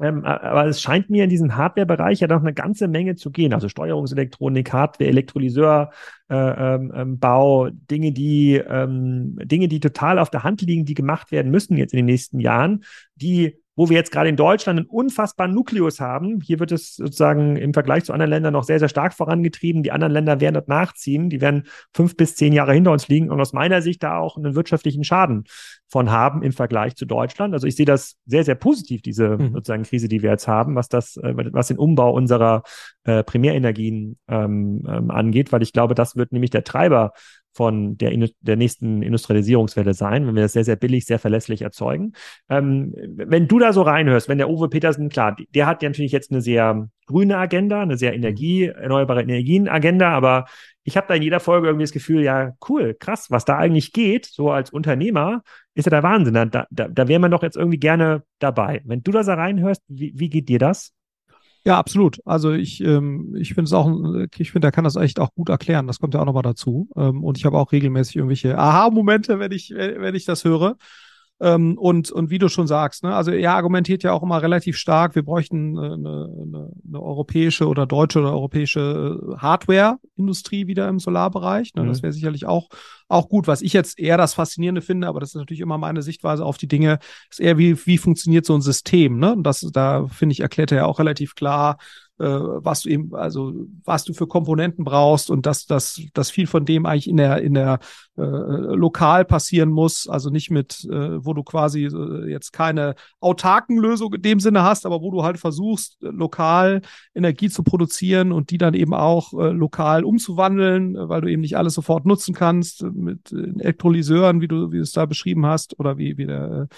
Ähm, aber es scheint mir in diesem Hardware-Bereich ja noch eine ganze Menge zu gehen. Also Steuerungselektronik, Hardware, Elektrolyseurbau, äh, ähm, ähm, Dinge, die ähm, Dinge, die total auf der Hand liegen, die gemacht werden müssen jetzt in den nächsten Jahren, die wo wir jetzt gerade in Deutschland einen unfassbaren Nukleus haben. Hier wird es sozusagen im Vergleich zu anderen Ländern noch sehr, sehr stark vorangetrieben. Die anderen Länder werden dort nachziehen. Die werden fünf bis zehn Jahre hinter uns liegen und aus meiner Sicht da auch einen wirtschaftlichen Schaden von haben im Vergleich zu Deutschland. Also ich sehe das sehr, sehr positiv, diese mhm. sozusagen Krise, die wir jetzt haben, was das, äh, was den Umbau unserer äh, Primärenergien ähm, ähm, angeht, weil ich glaube, das wird nämlich der Treiber von der, der nächsten Industrialisierungswelle sein, wenn wir das sehr, sehr billig, sehr verlässlich erzeugen. Ähm, wenn du da so reinhörst, wenn der Uwe Petersen, klar, der hat ja natürlich jetzt eine sehr grüne Agenda, eine sehr Energie, erneuerbare Energien-Agenda, aber ich habe da in jeder Folge irgendwie das Gefühl, ja, cool, krass, was da eigentlich geht, so als Unternehmer, ist ja der Wahnsinn. Da, da, da wäre man doch jetzt irgendwie gerne dabei. Wenn du da so reinhörst, wie, wie geht dir das? Ja, absolut. Also ich, ähm, ich finde es auch, ich finde, er kann das echt auch gut erklären. Das kommt ja auch nochmal dazu. Ähm, und ich habe auch regelmäßig irgendwelche Aha-Momente, wenn ich, wenn ich das höre. Ähm, und, und wie du schon sagst, ne, also er argumentiert ja auch immer relativ stark, wir bräuchten eine, eine, eine europäische oder deutsche oder europäische äh, Hardware-Industrie wieder im Solarbereich. Ne, mhm. Das wäre sicherlich auch, auch gut. Was ich jetzt eher das Faszinierende finde, aber das ist natürlich immer meine Sichtweise auf die Dinge, ist eher wie, wie funktioniert so ein System. Ne? Und das, da finde ich, erklärt er ja auch relativ klar, äh, was du eben, also was du für Komponenten brauchst und dass, dass, dass viel von dem eigentlich in der, in der äh, lokal passieren muss, also nicht mit, äh, wo du quasi äh, jetzt keine autarken Lösung in dem Sinne hast, aber wo du halt versuchst, lokal Energie zu produzieren und die dann eben auch äh, lokal umzuwandeln, weil du eben nicht alles sofort nutzen kannst mit Elektrolyseuren, wie du, wie du es da beschrieben hast, oder wie, wie der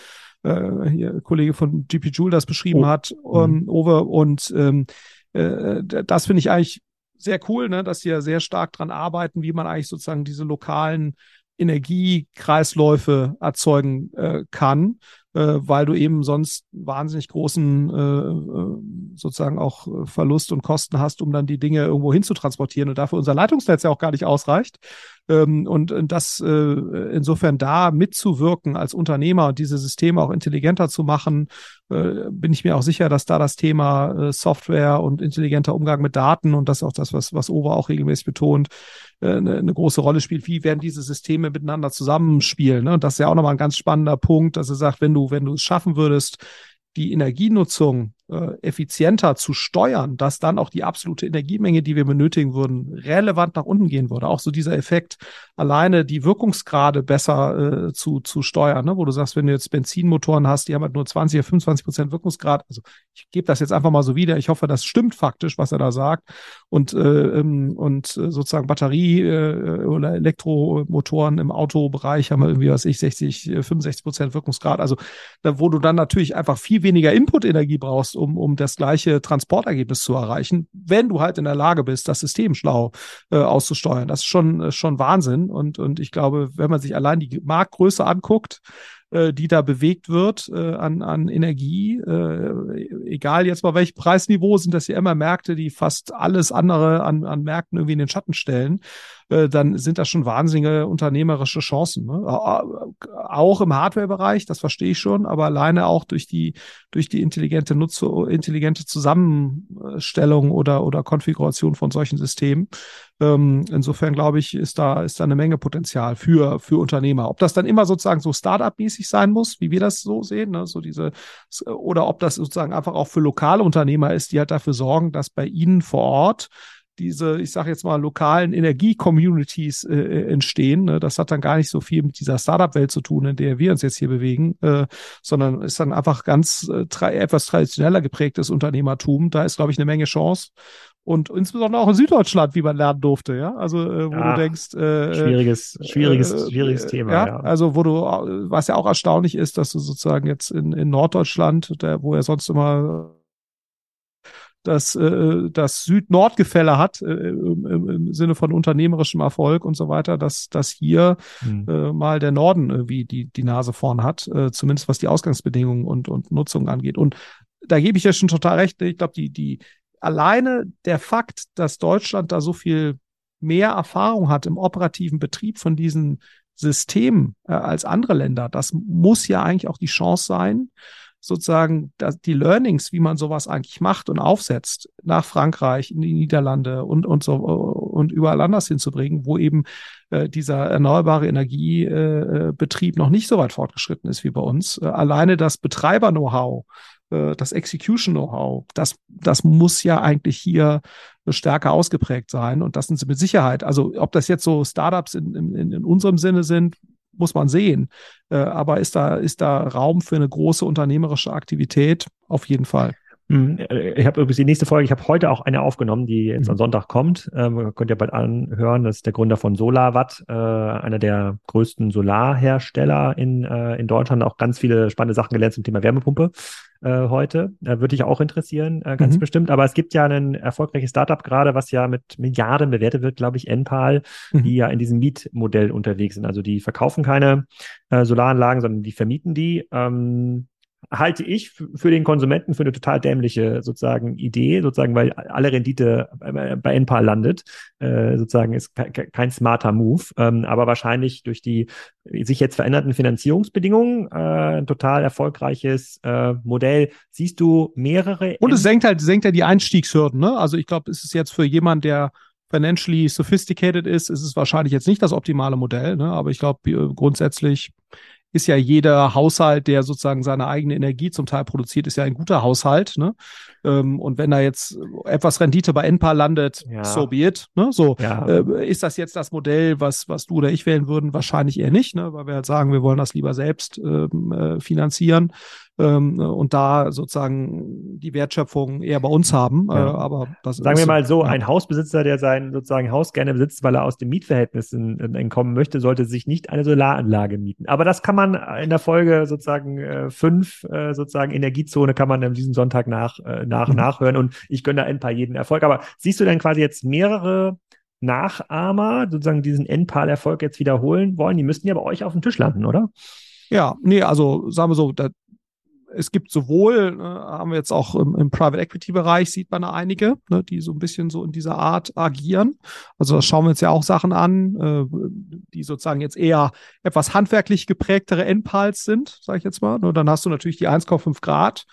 äh, hier Kollege von GP Joule das beschrieben oh. hat, um, mhm. Over und ähm, äh, das finde ich eigentlich sehr cool, ne, dass sie ja sehr stark dran arbeiten, wie man eigentlich sozusagen diese lokalen Energiekreisläufe erzeugen äh, kann äh, weil du eben sonst wahnsinnig großen äh, äh, sozusagen auch äh, Verlust und Kosten hast, um dann die Dinge irgendwo hin zu transportieren und dafür unser Leitungsnetz ja auch gar nicht ausreicht. Ähm, und, und das äh, insofern da mitzuwirken als Unternehmer und diese Systeme auch intelligenter zu machen, äh, bin ich mir auch sicher, dass da das Thema äh, Software und intelligenter Umgang mit Daten und das ist auch das, was, was Owe auch regelmäßig betont, äh, eine, eine große Rolle spielt. Wie werden diese Systeme miteinander zusammenspielen? Ne? Und das ist ja auch nochmal ein ganz spannender Punkt, dass er sagt, wenn du, wenn du es schaffen würdest, die Energienutzung äh, effizienter zu steuern, dass dann auch die absolute Energiemenge, die wir benötigen würden, relevant nach unten gehen würde. Auch so dieser Effekt, alleine die Wirkungsgrade besser äh, zu, zu steuern, ne? wo du sagst, wenn du jetzt Benzinmotoren hast, die haben halt nur 20 oder 25 Prozent Wirkungsgrad. Also ich gebe das jetzt einfach mal so wieder. Ich hoffe, das stimmt faktisch, was er da sagt. Und, äh, ähm, und sozusagen Batterie äh, oder Elektromotoren im Autobereich haben irgendwie, was ich, 60, 65 Prozent Wirkungsgrad. Also da, wo du dann natürlich einfach viel weniger Input-Energie brauchst, um, um das gleiche Transportergebnis zu erreichen, wenn du halt in der Lage bist, das System schlau äh, auszusteuern. Das ist schon, äh, schon Wahnsinn. Und, und ich glaube, wenn man sich allein die Marktgröße anguckt, äh, die da bewegt wird äh, an, an Energie. Äh, egal jetzt mal welches Preisniveau, sind das ja immer Märkte, die fast alles andere an, an Märkten irgendwie in den Schatten stellen. Äh, dann sind das schon wahnsinnige unternehmerische Chancen. Ne? Auch im Hardware-Bereich, das verstehe ich schon, aber alleine auch durch die, durch die intelligente Nutze, intelligente Zusammenstellung oder, oder Konfiguration von solchen Systemen. Ähm, insofern glaube ich, ist da, ist da eine Menge Potenzial für, für Unternehmer. Ob das dann immer sozusagen so Startup-mäßig sein muss, wie wir das so sehen, ne? so diese, oder ob das sozusagen einfach auch für lokale Unternehmer ist, die halt dafür sorgen, dass bei ihnen vor Ort diese, ich sage jetzt mal, lokalen Energie-Communities äh, äh, entstehen. Ne? Das hat dann gar nicht so viel mit dieser Startup-Welt zu tun, in der wir uns jetzt hier bewegen, äh, sondern ist dann einfach ganz äh, tra etwas traditioneller geprägtes Unternehmertum. Da ist, glaube ich, eine Menge Chance. und insbesondere auch in Süddeutschland, wie man lernen durfte, ja. Also äh, wo ja, du denkst, äh, schwieriges, schwieriges, äh, schwieriges Thema. Ja, ja, also wo du, was ja auch erstaunlich ist, dass du sozusagen jetzt in, in Norddeutschland, der, wo er sonst immer das, äh, das Süd-Nord-Gefälle hat, äh, im, im, Sinne von unternehmerischem Erfolg und so weiter, dass, dass hier mhm. äh, mal der Norden irgendwie die, die Nase vorn hat, äh, zumindest was die Ausgangsbedingungen und, und Nutzung angeht. Und da gebe ich ja schon total recht. Ich glaube, die, die alleine der Fakt, dass Deutschland da so viel mehr Erfahrung hat im operativen Betrieb von diesen Systemen äh, als andere Länder, das muss ja eigentlich auch die Chance sein, sozusagen die Learnings, wie man sowas eigentlich macht und aufsetzt, nach Frankreich, in die Niederlande und, und so und überall anders hinzubringen, wo eben äh, dieser erneuerbare Energiebetrieb äh, noch nicht so weit fortgeschritten ist wie bei uns. Äh, alleine das Betreiber-Know-how, äh, das Execution-Know-how, das, das muss ja eigentlich hier stärker ausgeprägt sein. Und das sind sie mit Sicherheit. Also ob das jetzt so Startups in, in, in unserem Sinne sind, muss man sehen. Äh, aber ist da, ist da Raum für eine große unternehmerische Aktivität? Auf jeden Fall. Hm, äh, ich habe übrigens die nächste Folge, ich habe heute auch eine aufgenommen, die jetzt mhm. am Sonntag kommt. Ähm, könnt ihr bald anhören. Das ist der Gründer von SolarWatt, äh, einer der größten Solarhersteller in, äh, in Deutschland. Auch ganz viele spannende Sachen gelernt zum Thema Wärmepumpe äh, heute. Äh, würde dich auch interessieren, äh, ganz mhm. bestimmt. Aber es gibt ja ein erfolgreiches Startup gerade, was ja mit Milliarden bewertet wird, glaube ich, Enpal, mhm. die ja in diesem Mietmodell unterwegs sind. Also die verkaufen keine äh, Solaranlagen, sondern die vermieten die. Ähm, halte ich für den Konsumenten für eine total dämliche sozusagen Idee, sozusagen, weil alle Rendite bei Enpal landet, äh, sozusagen ist kein smarter Move, ähm, aber wahrscheinlich durch die sich jetzt veränderten Finanzierungsbedingungen äh, ein total erfolgreiches äh, Modell. Siehst du mehrere? Und es senkt halt, senkt ja die Einstiegshürden, ne? Also ich glaube, es ist jetzt für jemand, der financially sophisticated ist, ist es wahrscheinlich jetzt nicht das optimale Modell, ne? aber ich glaube grundsätzlich ist ja jeder Haushalt, der sozusagen seine eigene Energie zum Teil produziert, ist ja ein guter Haushalt. Ne? Ähm, und wenn da jetzt etwas Rendite bei Enpa landet, ja. so be it. Ne? So, ja. äh, ist das jetzt das Modell, was, was du oder ich wählen würden? Wahrscheinlich eher nicht, ne? weil wir halt sagen, wir wollen das lieber selbst ähm, äh, finanzieren ähm, und da sozusagen die Wertschöpfung eher bei uns haben. Äh, ja. Äh, aber Sagen wir mal so, ja. ein Hausbesitzer, der sein sozusagen Haus gerne besitzt, weil er aus dem Mietverhältnissen entkommen möchte, sollte sich nicht eine Solaranlage mieten. Aber das kann man in der Folge sozusagen äh, fünf äh, sozusagen Energiezone kann man an diesem Sonntag nach, äh, nach mhm. nachhören und ich gönne da ein paar jeden Erfolg. Aber siehst du denn quasi jetzt mehrere Nachahmer sozusagen diesen Endpal-Erfolg jetzt wiederholen wollen? Die müssten ja bei euch auf dem Tisch landen, oder? Ja, nee, also sagen wir so, da, es gibt sowohl, äh, haben wir jetzt auch im, im Private Equity Bereich, sieht man einige, ne, die so ein bisschen so in dieser Art agieren. Also da schauen wir uns ja auch Sachen an, äh, die sozusagen jetzt eher etwas handwerklich geprägtere Endpals sind, sage ich jetzt mal. Und dann hast du natürlich die 1,5 Grad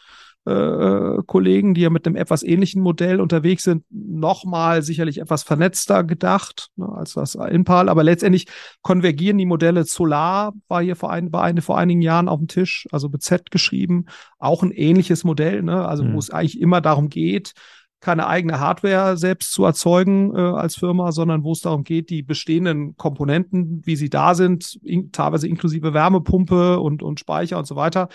äh, Kollegen, die ja mit einem etwas ähnlichen Modell unterwegs sind, nochmal sicherlich etwas vernetzter gedacht ne, als das Impal. Aber letztendlich konvergieren die Modelle. Solar war hier vor, ein, war eine, vor einigen Jahren auf dem Tisch, also mit Z geschrieben, auch ein ähnliches Modell, ne? also mhm. wo es eigentlich immer darum geht, keine eigene Hardware selbst zu erzeugen äh, als Firma, sondern wo es darum geht, die bestehenden Komponenten, wie sie da sind, in, teilweise inklusive Wärmepumpe und, und Speicher und so weiter,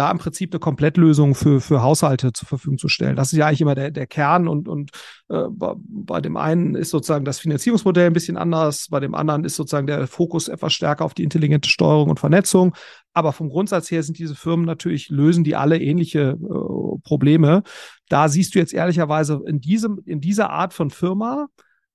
da im Prinzip eine Komplettlösung für, für Haushalte zur Verfügung zu stellen. Das ist ja eigentlich immer der, der Kern und, und äh, bei dem einen ist sozusagen das Finanzierungsmodell ein bisschen anders, bei dem anderen ist sozusagen der Fokus etwas stärker auf die intelligente Steuerung und Vernetzung. Aber vom Grundsatz her sind diese Firmen natürlich, lösen die alle ähnliche äh, Probleme. Da siehst du jetzt ehrlicherweise in diesem, in dieser Art von Firma,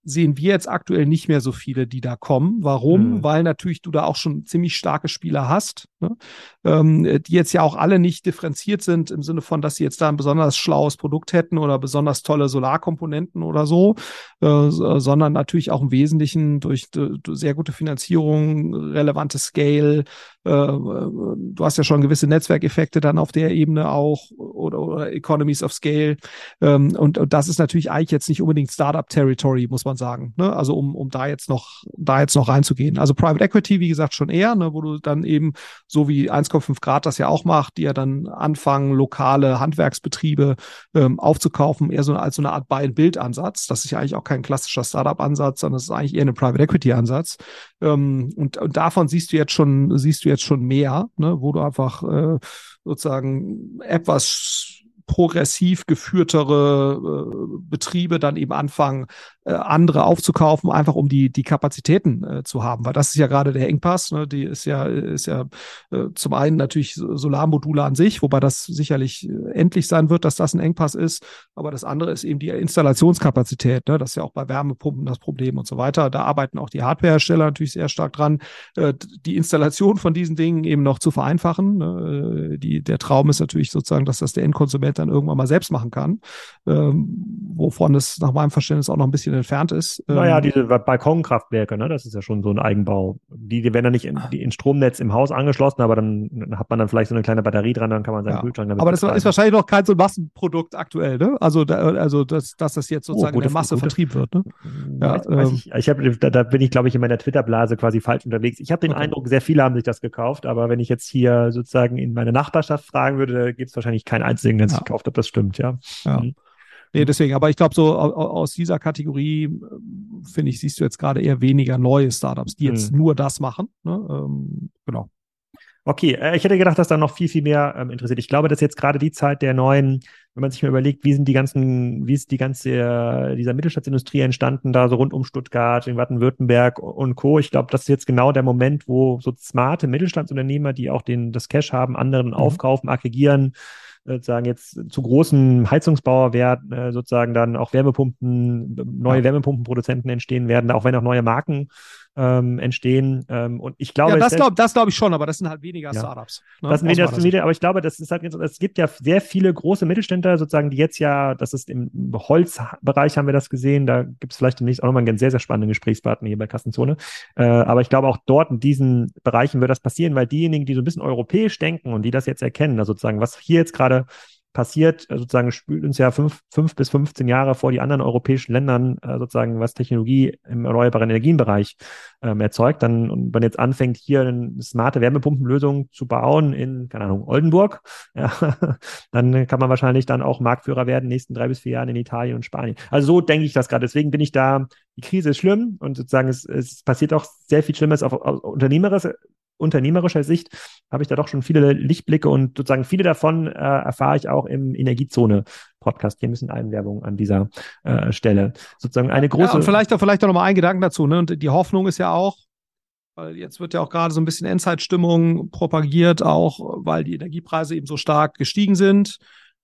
sehen wir jetzt aktuell nicht mehr so viele, die da kommen. Warum? Mhm. Weil natürlich du da auch schon ziemlich starke Spieler hast, ne? ähm, die jetzt ja auch alle nicht differenziert sind im Sinne von, dass sie jetzt da ein besonders schlaues Produkt hätten oder besonders tolle Solarkomponenten oder so, äh, sondern natürlich auch im Wesentlichen durch, sehr gute Finanzierung, relevante Scale. Äh, du hast ja schon gewisse Netzwerkeffekte dann auf der Ebene auch oder, oder Economies of Scale. Ähm, und, das ist natürlich eigentlich jetzt nicht unbedingt Startup-Territory, muss man man sagen. Ne? Also um, um da jetzt noch, da jetzt noch reinzugehen. Also Private Equity, wie gesagt, schon eher, ne? wo du dann eben, so wie 1,5 Grad das ja auch macht, die ja dann anfangen, lokale Handwerksbetriebe ähm, aufzukaufen, eher so als so eine Art Buy-and-Build-Ansatz. Das ist ja eigentlich auch kein klassischer Startup-Ansatz, sondern das ist eigentlich eher eine Private Equity-Ansatz. Ähm, und, und davon siehst du jetzt schon, siehst du jetzt schon mehr, ne? wo du einfach äh, sozusagen etwas progressiv geführtere äh, Betriebe dann eben anfangen, äh, andere aufzukaufen, einfach um die, die Kapazitäten äh, zu haben. Weil das ist ja gerade der Engpass. Ne? Die ist ja, ist ja äh, zum einen natürlich Solarmodule an sich, wobei das sicherlich äh, endlich sein wird, dass das ein Engpass ist. Aber das andere ist eben die Installationskapazität. Ne? Das ist ja auch bei Wärmepumpen das Problem und so weiter. Da arbeiten auch die Hardwarehersteller natürlich sehr stark dran, äh, die Installation von diesen Dingen eben noch zu vereinfachen. Ne? Äh, die, der Traum ist natürlich sozusagen, dass das der Endkonsument dann irgendwann mal selbst machen kann, ähm, wovon es nach meinem Verständnis auch noch ein bisschen entfernt ist. Naja, ähm, diese Balkonkraftwerke, ne, das ist ja schon so ein Eigenbau. Die, die werden dann nicht in, die in Stromnetz im Haus angeschlossen, aber dann hat man dann vielleicht so eine kleine Batterie dran, dann kann man seinen ja. Kühlschrank damit Aber das betreiben. ist wahrscheinlich noch kein so Massenprodukt aktuell, ne? Also, da, also dass, dass das jetzt oh, sozusagen oh, in der Masse vertrieben wird, ne? Ja, weiß, weiß ähm, ich, ich hab, da, da bin ich, glaube ich, in meiner Twitter-Blase quasi falsch unterwegs. Ich habe den okay. Eindruck, sehr viele haben sich das gekauft, aber wenn ich jetzt hier sozusagen in meine Nachbarschaft fragen würde, gibt es wahrscheinlich keinen einzigen, der sich ja. gekauft hat. Das stimmt, ja. ja. Mhm. Nee, deswegen, aber ich glaube, so aus dieser Kategorie, finde ich, siehst du jetzt gerade eher weniger neue Startups, die jetzt mhm. nur das machen. Ne? Ähm, genau. Okay, äh, ich hätte gedacht, dass da noch viel, viel mehr ähm, interessiert. Ich glaube, dass jetzt gerade die Zeit der neuen, wenn man sich mal überlegt, wie sind die ganzen, wie ist die ganze, äh, dieser Mittelstandsindustrie entstanden, da so rund um Stuttgart, in Baden-Württemberg und Co. Ich glaube, das ist jetzt genau der Moment, wo so smarte Mittelstandsunternehmer, die auch den, das Cash haben, anderen mhm. aufkaufen, aggregieren, sozusagen jetzt zu großen Heizungsbauer werden, äh, sozusagen dann auch Wärmepumpen, neue ja. Wärmepumpenproduzenten entstehen werden, auch wenn auch neue Marken ähm, entstehen. Ähm, und ich glaube, ja, das glaube das glaub ich schon, aber das sind halt weniger ja. Startups. Ne? Das sind weniger, das weniger, aber ich glaube, das ist halt, es gibt ja sehr viele große Mittelständler, sozusagen, die jetzt ja, das ist im Holzbereich haben wir das gesehen, da gibt es vielleicht demnächst auch nochmal einen sehr, sehr spannenden Gesprächspartner hier bei Kassenzone. Äh, aber ich glaube, auch dort in diesen Bereichen wird das passieren, weil diejenigen, die so ein bisschen europäisch denken und die das jetzt erkennen, also sozusagen, was hier jetzt gerade passiert, äh, sozusagen spült uns ja fünf, fünf bis 15 Jahre vor die anderen europäischen Ländern, äh, sozusagen, was Technologie im erneuerbaren Energienbereich ähm, erzeugt. Dann, und wenn jetzt anfängt, hier eine smarte Wärmepumpenlösung zu bauen in, keine Ahnung, Oldenburg, <laughs> ja, dann kann man wahrscheinlich dann auch Marktführer werden in den nächsten drei bis vier Jahren in Italien und Spanien. Also so denke ich das gerade. Deswegen bin ich da, die Krise ist schlimm und sozusagen es, es passiert auch sehr viel Schlimmes auf, auf unternehmerischer, unternehmerischer Sicht habe ich da doch schon viele Lichtblicke und sozusagen viele davon äh, erfahre ich auch im Energiezone-Podcast. Hier müssen Einwerbung an dieser äh, Stelle. Sozusagen eine große. Ja, und vielleicht auch, vielleicht auch nochmal ein Gedanken dazu. Ne? Und die Hoffnung ist ja auch, weil jetzt wird ja auch gerade so ein bisschen Endzeitstimmung propagiert, auch weil die Energiepreise eben so stark gestiegen sind,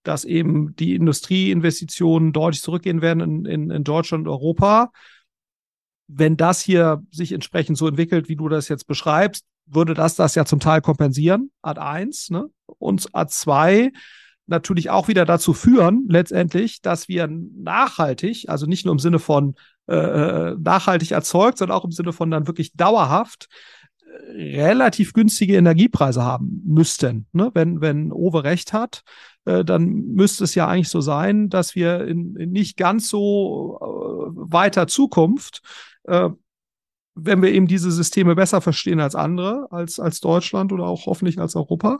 dass eben die Industrieinvestitionen deutlich zurückgehen werden in, in, in Deutschland und Europa. Wenn das hier sich entsprechend so entwickelt, wie du das jetzt beschreibst, würde das das ja zum Teil kompensieren, Ad 1, ne? Und Ad 2 natürlich auch wieder dazu führen, letztendlich, dass wir nachhaltig, also nicht nur im Sinne von äh, äh nachhaltig erzeugt, sondern auch im Sinne von dann wirklich dauerhaft äh, relativ günstige Energiepreise haben müssten. Ne? Wenn, wenn Owe recht hat, äh, dann müsste es ja eigentlich so sein, dass wir in, in nicht ganz so äh, weiter Zukunft äh, wenn wir eben diese Systeme besser verstehen als andere, als, als Deutschland oder auch hoffentlich als Europa,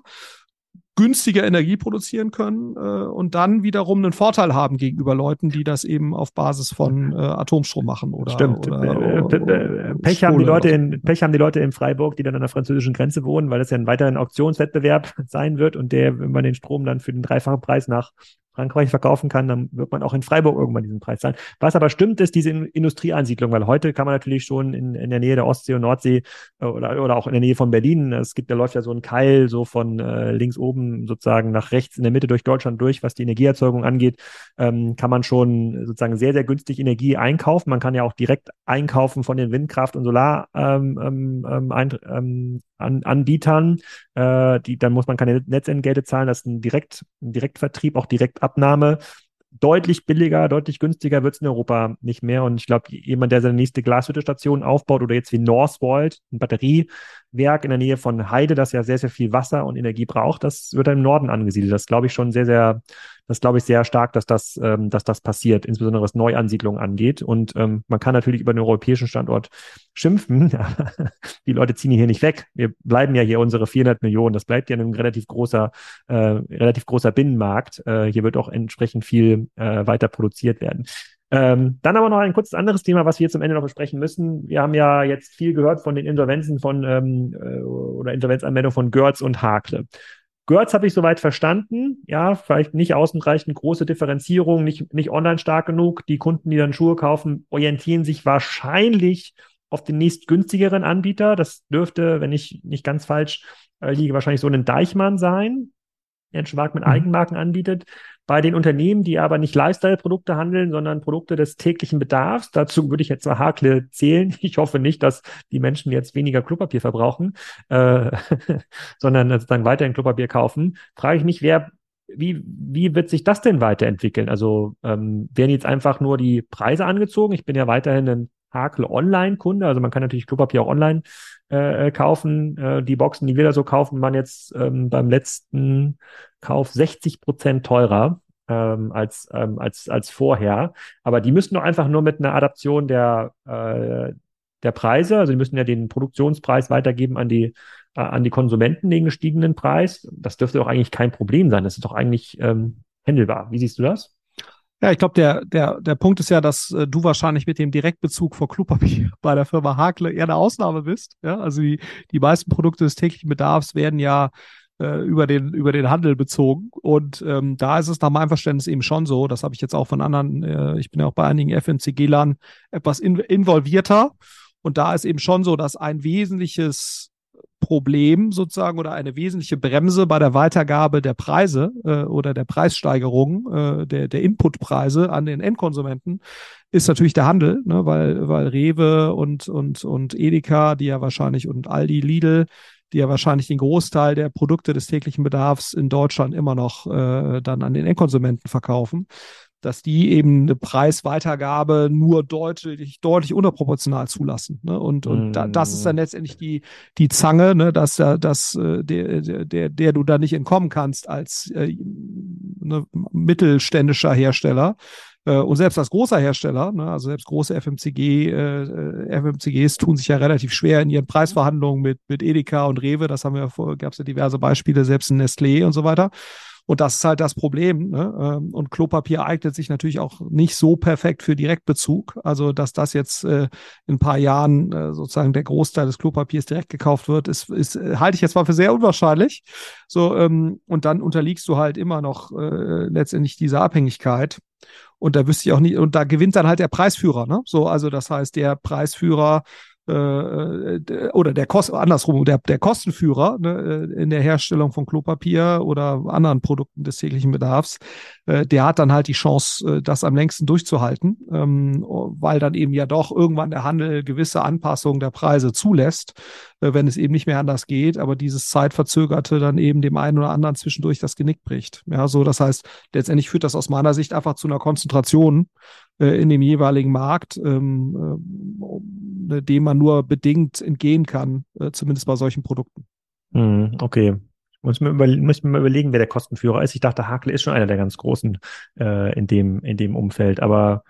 günstiger Energie produzieren können äh, und dann wiederum einen Vorteil haben gegenüber Leuten, die das eben auf Basis von äh, Atomstrom machen oder, Stimmt. Oder, oder Pech haben die Leute in Pech haben die Leute in Freiburg, die dann an der französischen Grenze wohnen, weil es ja ein weiterer Auktionswettbewerb <laughs> sein wird und der, wenn man den Strom dann für den dreifachen Preis nach Frankreich verkaufen kann, dann wird man auch in Freiburg irgendwann diesen Preis zahlen. Was aber stimmt, ist diese Industrieansiedlung, weil heute kann man natürlich schon in, in der Nähe der Ostsee und Nordsee äh, oder, oder auch in der Nähe von Berlin, es gibt, da läuft ja so ein Keil so von äh, links oben sozusagen nach rechts in der Mitte durch Deutschland durch, was die Energieerzeugung angeht, ähm, kann man schon sozusagen sehr, sehr günstig Energie einkaufen. Man kann ja auch direkt einkaufen von den Windkraft- und Solar ähm, ähm, ähm ein, ähm, an, Anbietern. Äh, die, dann muss man keine Netzentgelte zahlen. Das ist ein, Direkt, ein Direktvertrieb, auch Direktabnahme. Deutlich billiger, deutlich günstiger wird es in Europa nicht mehr. Und ich glaube, jemand, der seine nächste Glashüttestation aufbaut oder jetzt wie Northvolt, ein Batteriewerk in der Nähe von Heide, das ja sehr, sehr viel Wasser und Energie braucht, das wird dann im Norden angesiedelt. Das glaube ich schon sehr, sehr das glaube ich sehr stark, dass das, ähm, dass das passiert, insbesondere was Neuansiedlungen angeht. Und ähm, man kann natürlich über den europäischen Standort schimpfen. <laughs> die Leute ziehen hier nicht weg. Wir bleiben ja hier unsere 400 Millionen. Das bleibt ja ein relativ großer, äh, relativ großer Binnenmarkt. Äh, hier wird auch entsprechend viel äh, weiter produziert werden. Ähm, dann aber noch ein kurzes anderes Thema, was wir jetzt am Ende noch besprechen müssen. Wir haben ja jetzt viel gehört von den Insolvenzen von ähm, äh, oder Insolvenzanmeldungen von Görz und Hakle. Görz habe ich soweit verstanden. ja, vielleicht nicht ausreichend große Differenzierung, nicht, nicht online stark genug. Die Kunden, die dann Schuhe kaufen, orientieren sich wahrscheinlich auf den nächst günstigeren Anbieter. Das dürfte, wenn ich nicht ganz falsch äh, liege, wahrscheinlich so ein Deichmann sein, einen Schwag mit mhm. Eigenmarken anbietet. Bei den Unternehmen, die aber nicht Lifestyle-Produkte handeln, sondern Produkte des täglichen Bedarfs, dazu würde ich jetzt mal Hakle zählen. <laughs> Ich hoffe nicht, dass die Menschen jetzt weniger Klopapier verbrauchen, äh, <laughs> sondern dann weiterhin Klopapier kaufen. Frage ich mich, wer wie, wie wird sich das denn weiterentwickeln? Also ähm, werden jetzt einfach nur die Preise angezogen? Ich bin ja weiterhin ein Hakel Online-Kunde, also man kann natürlich Klopapier auch online äh, äh, kaufen. Äh, die Boxen, die wir da so kaufen, waren jetzt ähm, beim letzten Kauf 60 Prozent teurer ähm, als, ähm, als, als vorher. Aber die müssten doch einfach nur mit einer Adaption der, äh, der Preise, also die müssen ja den Produktionspreis weitergeben an die, äh, an die Konsumenten, den gestiegenen Preis. Das dürfte doch eigentlich kein Problem sein. Das ist doch eigentlich ähm, händelbar. Wie siehst du das? Ja, ich glaube, der, der, der Punkt ist ja, dass äh, du wahrscheinlich mit dem Direktbezug vor Klopapier <laughs> bei der Firma Hakle eher eine Ausnahme bist. Ja, also die, die meisten Produkte des täglichen Bedarfs werden ja äh, über den, über den Handel bezogen. Und ähm, da ist es nach meinem Verständnis eben schon so, das habe ich jetzt auch von anderen, äh, ich bin ja auch bei einigen FMCG-Lern etwas in, involvierter. Und da ist eben schon so, dass ein wesentliches Problem sozusagen oder eine wesentliche Bremse bei der Weitergabe der Preise äh, oder der Preissteigerung äh, der, der Inputpreise an den Endkonsumenten ist natürlich der Handel, ne, weil, weil Rewe und, und, und Edeka, die ja wahrscheinlich und Aldi, Lidl, die ja wahrscheinlich den Großteil der Produkte des täglichen Bedarfs in Deutschland immer noch äh, dann an den Endkonsumenten verkaufen, dass die eben eine Preisweitergabe nur deutlich, deutlich unterproportional zulassen. Ne? Und, und mm. da, das ist dann letztendlich die, die Zange, ne? dass, dass äh, der, der, der du da nicht entkommen kannst als äh, ne, mittelständischer Hersteller. Äh, und selbst als großer Hersteller, ne, also selbst große FMCG, äh, äh FMCGs tun sich ja relativ schwer in ihren Preisverhandlungen mit, mit Edeka und Rewe. Das haben wir gab es ja diverse Beispiele, selbst in Nestlé und so weiter. Und das ist halt das Problem. Ne? Ähm, und Klopapier eignet sich natürlich auch nicht so perfekt für Direktbezug. Also, dass das jetzt äh, in ein paar Jahren äh, sozusagen der Großteil des Klopapiers direkt gekauft wird, ist, ist äh, halte ich jetzt mal für sehr unwahrscheinlich. So, ähm, und dann unterliegst du halt immer noch äh, letztendlich dieser Abhängigkeit. Und da wüsste ich auch nicht, und da gewinnt dann halt der Preisführer, ne? So, also das heißt, der Preisführer äh, äh, oder der Kost andersrum, der, der Kostenführer ne, äh, in der Herstellung von Klopapier oder anderen Produkten des täglichen Bedarfs, äh, der hat dann halt die Chance, äh, das am längsten durchzuhalten, ähm, weil dann eben ja doch irgendwann der Handel gewisse Anpassungen der Preise zulässt, äh, wenn es eben nicht mehr anders geht, aber dieses Zeitverzögerte dann eben dem einen oder anderen zwischendurch das Genick bricht. Ja, so das heißt, letztendlich führt das aus meiner Sicht einfach zu einer Konzentration in dem jeweiligen Markt, ähm, äh, dem man nur bedingt entgehen kann, äh, zumindest bei solchen Produkten. Hm, okay. Muss mir, über, muss mir mal überlegen, wer der Kostenführer ist. Ich dachte, Hakle ist schon einer der ganz großen äh, in, dem, in dem Umfeld, aber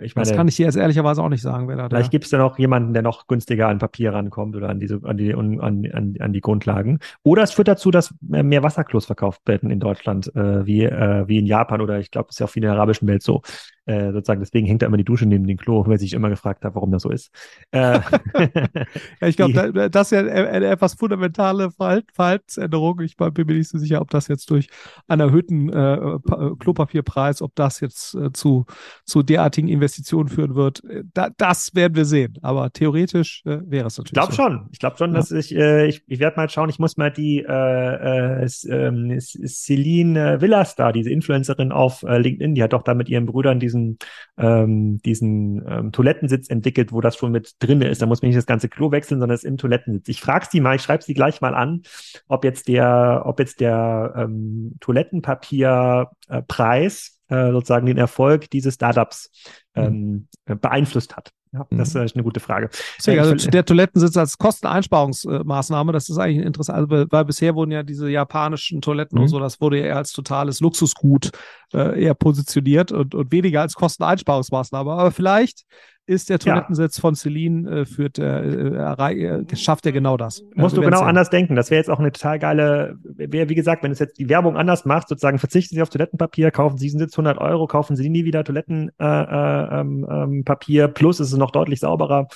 ich meine, das kann ich dir jetzt ehrlicherweise auch nicht sagen, wer da Vielleicht gibt es da noch jemanden, der noch günstiger an Papier rankommt oder an diese, an die, an, an, an die Grundlagen. Oder es führt dazu, dass mehr Wasserklos verkauft werden in Deutschland, äh, wie, äh, wie in Japan oder ich glaube, es ist ja auch viel in der arabischen Welt so. Äh, sozusagen, deswegen hängt da immer die Dusche neben dem Klo, weil sich immer gefragt hat, warum das so ist. Äh, <laughs> ja, ich glaube, da, das ist ja eine etwas fundamentale Verhaltensänderung. Ich bin mir nicht so sicher, ob das jetzt durch einen erhöhten äh, äh, Klopapierpreis, ob das jetzt äh, zu, zu derartigen Investitionen führen wird. Da, das werden wir sehen. Aber theoretisch wäre es natürlich. Ich glaube so. schon. Ich glaube schon, ja. dass ich, ich, ich werde mal schauen, ich muss mal die äh, äh, ähm, Celine Villas da, diese Influencerin auf LinkedIn, die hat doch da mit ihren Brüdern diese diesen, ähm, diesen ähm, Toilettensitz entwickelt, wo das schon mit drin ist. Da muss man nicht das ganze Klo wechseln, sondern es ist im Toilettensitz. Ich frage sie mal, ich schreibe sie gleich mal an, ob jetzt der, ob jetzt der ähm, Toilettenpapierpreis äh, sozusagen den Erfolg dieses Startups mhm. ähm, beeinflusst hat. Ja, das mhm. ist eine gute Frage. Deswegen, also der Toilettensitz als Kosteneinsparungsmaßnahme, das ist eigentlich interessant, also, weil bisher wurden ja diese japanischen Toiletten mhm. und so, das wurde ja eher als totales Luxusgut äh, eher positioniert und, und weniger als Kosteneinsparungsmaßnahme. Aber vielleicht ist der Toilettensitz ja. von Celine, äh, führt, äh, äh, schafft er genau das. Musst du genau sehen. anders denken. Das wäre jetzt auch eine total geile, wäre wie gesagt, wenn es jetzt die Werbung anders macht, sozusagen verzichten Sie auf Toilettenpapier, kaufen Sie diesen Sitz 100 Euro, kaufen Sie nie wieder Toilettenpapier, äh, ähm, ähm, plus ist es noch deutlich sauberer.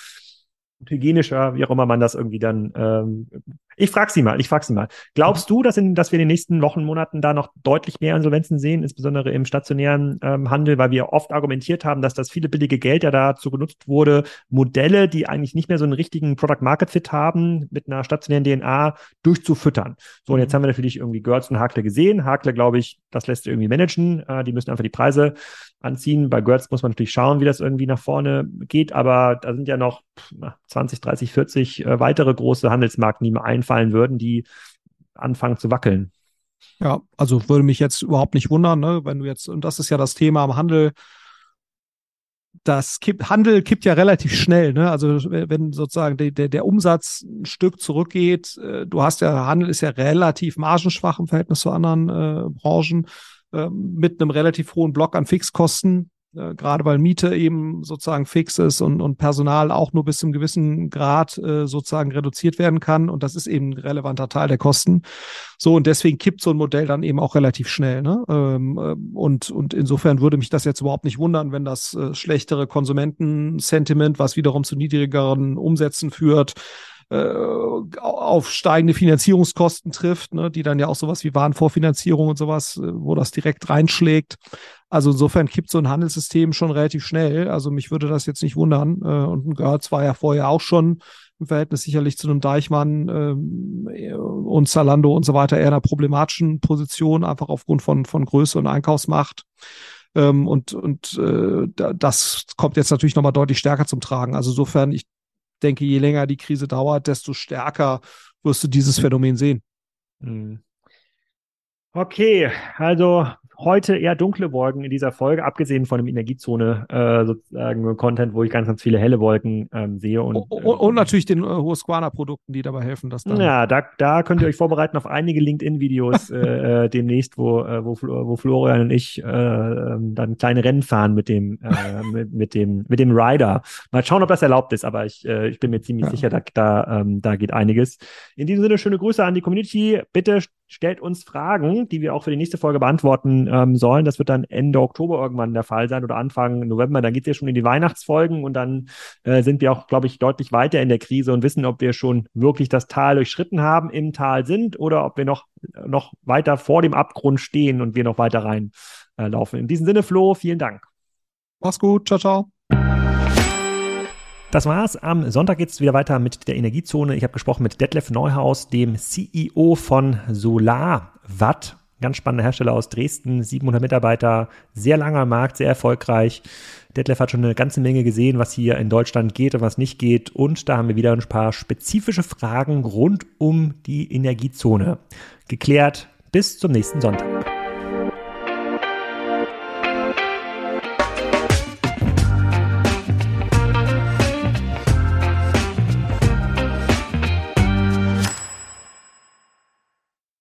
Hygienischer, wie auch immer man das irgendwie dann. Ähm, ich frage Sie mal, ich frage Sie mal. Glaubst du, dass, in, dass wir in den nächsten Wochen, Monaten da noch deutlich mehr Insolvenzen sehen, insbesondere im stationären ähm, Handel, weil wir oft argumentiert haben, dass das viele billige Geld ja dazu genutzt wurde, Modelle, die eigentlich nicht mehr so einen richtigen Product Market Fit haben, mit einer stationären DNA durchzufüttern. So, und jetzt mhm. haben wir natürlich irgendwie Görz und Hakle gesehen. Hakle, glaube ich, das lässt sich irgendwie managen. Äh, die müssen einfach die Preise anziehen. Bei Görz muss man natürlich schauen, wie das irgendwie nach vorne geht, aber da sind ja noch 20, 30, 40 äh, weitere große Handelsmarken, die mir einfallen würden, die anfangen zu wackeln. Ja, also würde mich jetzt überhaupt nicht wundern, ne, wenn du jetzt, und das ist ja das Thema am Handel, das kippt, Handel kippt ja relativ schnell, ne? Also wenn sozusagen der, der, der Umsatz ein Stück zurückgeht, äh, du hast ja, Handel ist ja relativ margenschwach im Verhältnis zu anderen äh, Branchen, äh, mit einem relativ hohen Block an Fixkosten äh, gerade weil Miete eben sozusagen fix ist und, und Personal auch nur bis zu einem gewissen Grad äh, sozusagen reduziert werden kann. Und das ist eben ein relevanter Teil der Kosten. So, und deswegen kippt so ein Modell dann eben auch relativ schnell. Ne? Ähm, äh, und, und insofern würde mich das jetzt überhaupt nicht wundern, wenn das äh, schlechtere Konsumentensentiment, was wiederum zu niedrigeren Umsätzen führt, äh, auf steigende Finanzierungskosten trifft, ne, die dann ja auch sowas wie Warenvorfinanzierung und sowas, äh, wo das direkt reinschlägt. Also insofern kippt so ein Handelssystem schon relativ schnell. Also mich würde das jetzt nicht wundern. Äh, und ein Gertz war ja vorher auch schon im Verhältnis sicherlich zu einem Deichmann ähm, und Zalando und so weiter eher in einer problematischen Position, einfach aufgrund von, von Größe und Einkaufsmacht. Ähm, und und äh, das kommt jetzt natürlich nochmal deutlich stärker zum Tragen. Also insofern, ich denke, je länger die Krise dauert, desto stärker wirst du dieses Phänomen sehen. Hm. Okay, also heute eher dunkle Wolken in dieser Folge, abgesehen von dem Energiezone äh, sozusagen Content, wo ich ganz, ganz viele helle Wolken ähm, sehe. Und, und, und, natürlich den äh, Husqvarna-Produkten, die dabei helfen, dass dann. Ja, da, da könnt ihr euch vorbereiten auf einige LinkedIn-Videos <laughs> äh, äh, demnächst, wo, äh, wo, wo Florian und ich äh, ähm, dann kleine Rennen fahren mit dem, äh, <laughs> mit, mit, dem, mit dem Rider. Mal schauen, ob das erlaubt ist, aber ich, äh, ich bin mir ziemlich ja. sicher, da, da, ähm, da geht einiges. In diesem Sinne, schöne Grüße an die Community. Bitte stellt uns Fragen, die wir auch für die nächste Folge beantworten ähm, sollen. Das wird dann Ende Oktober irgendwann der Fall sein oder Anfang November. Dann geht es ja schon in die Weihnachtsfolgen und dann äh, sind wir auch, glaube ich, deutlich weiter in der Krise und wissen, ob wir schon wirklich das Tal durchschritten haben, im Tal sind oder ob wir noch, noch weiter vor dem Abgrund stehen und wir noch weiter reinlaufen. Äh, in diesem Sinne, Flo, vielen Dank. Mach's gut. Ciao, ciao. Das war's. Am Sonntag geht's wieder weiter mit der Energiezone. Ich habe gesprochen mit Detlef Neuhaus, dem CEO von SolarWatt. Ganz spannender Hersteller aus Dresden, 700 Mitarbeiter, sehr langer Markt, sehr erfolgreich. Detlef hat schon eine ganze Menge gesehen, was hier in Deutschland geht und was nicht geht. Und da haben wir wieder ein paar spezifische Fragen rund um die Energiezone geklärt. Bis zum nächsten Sonntag.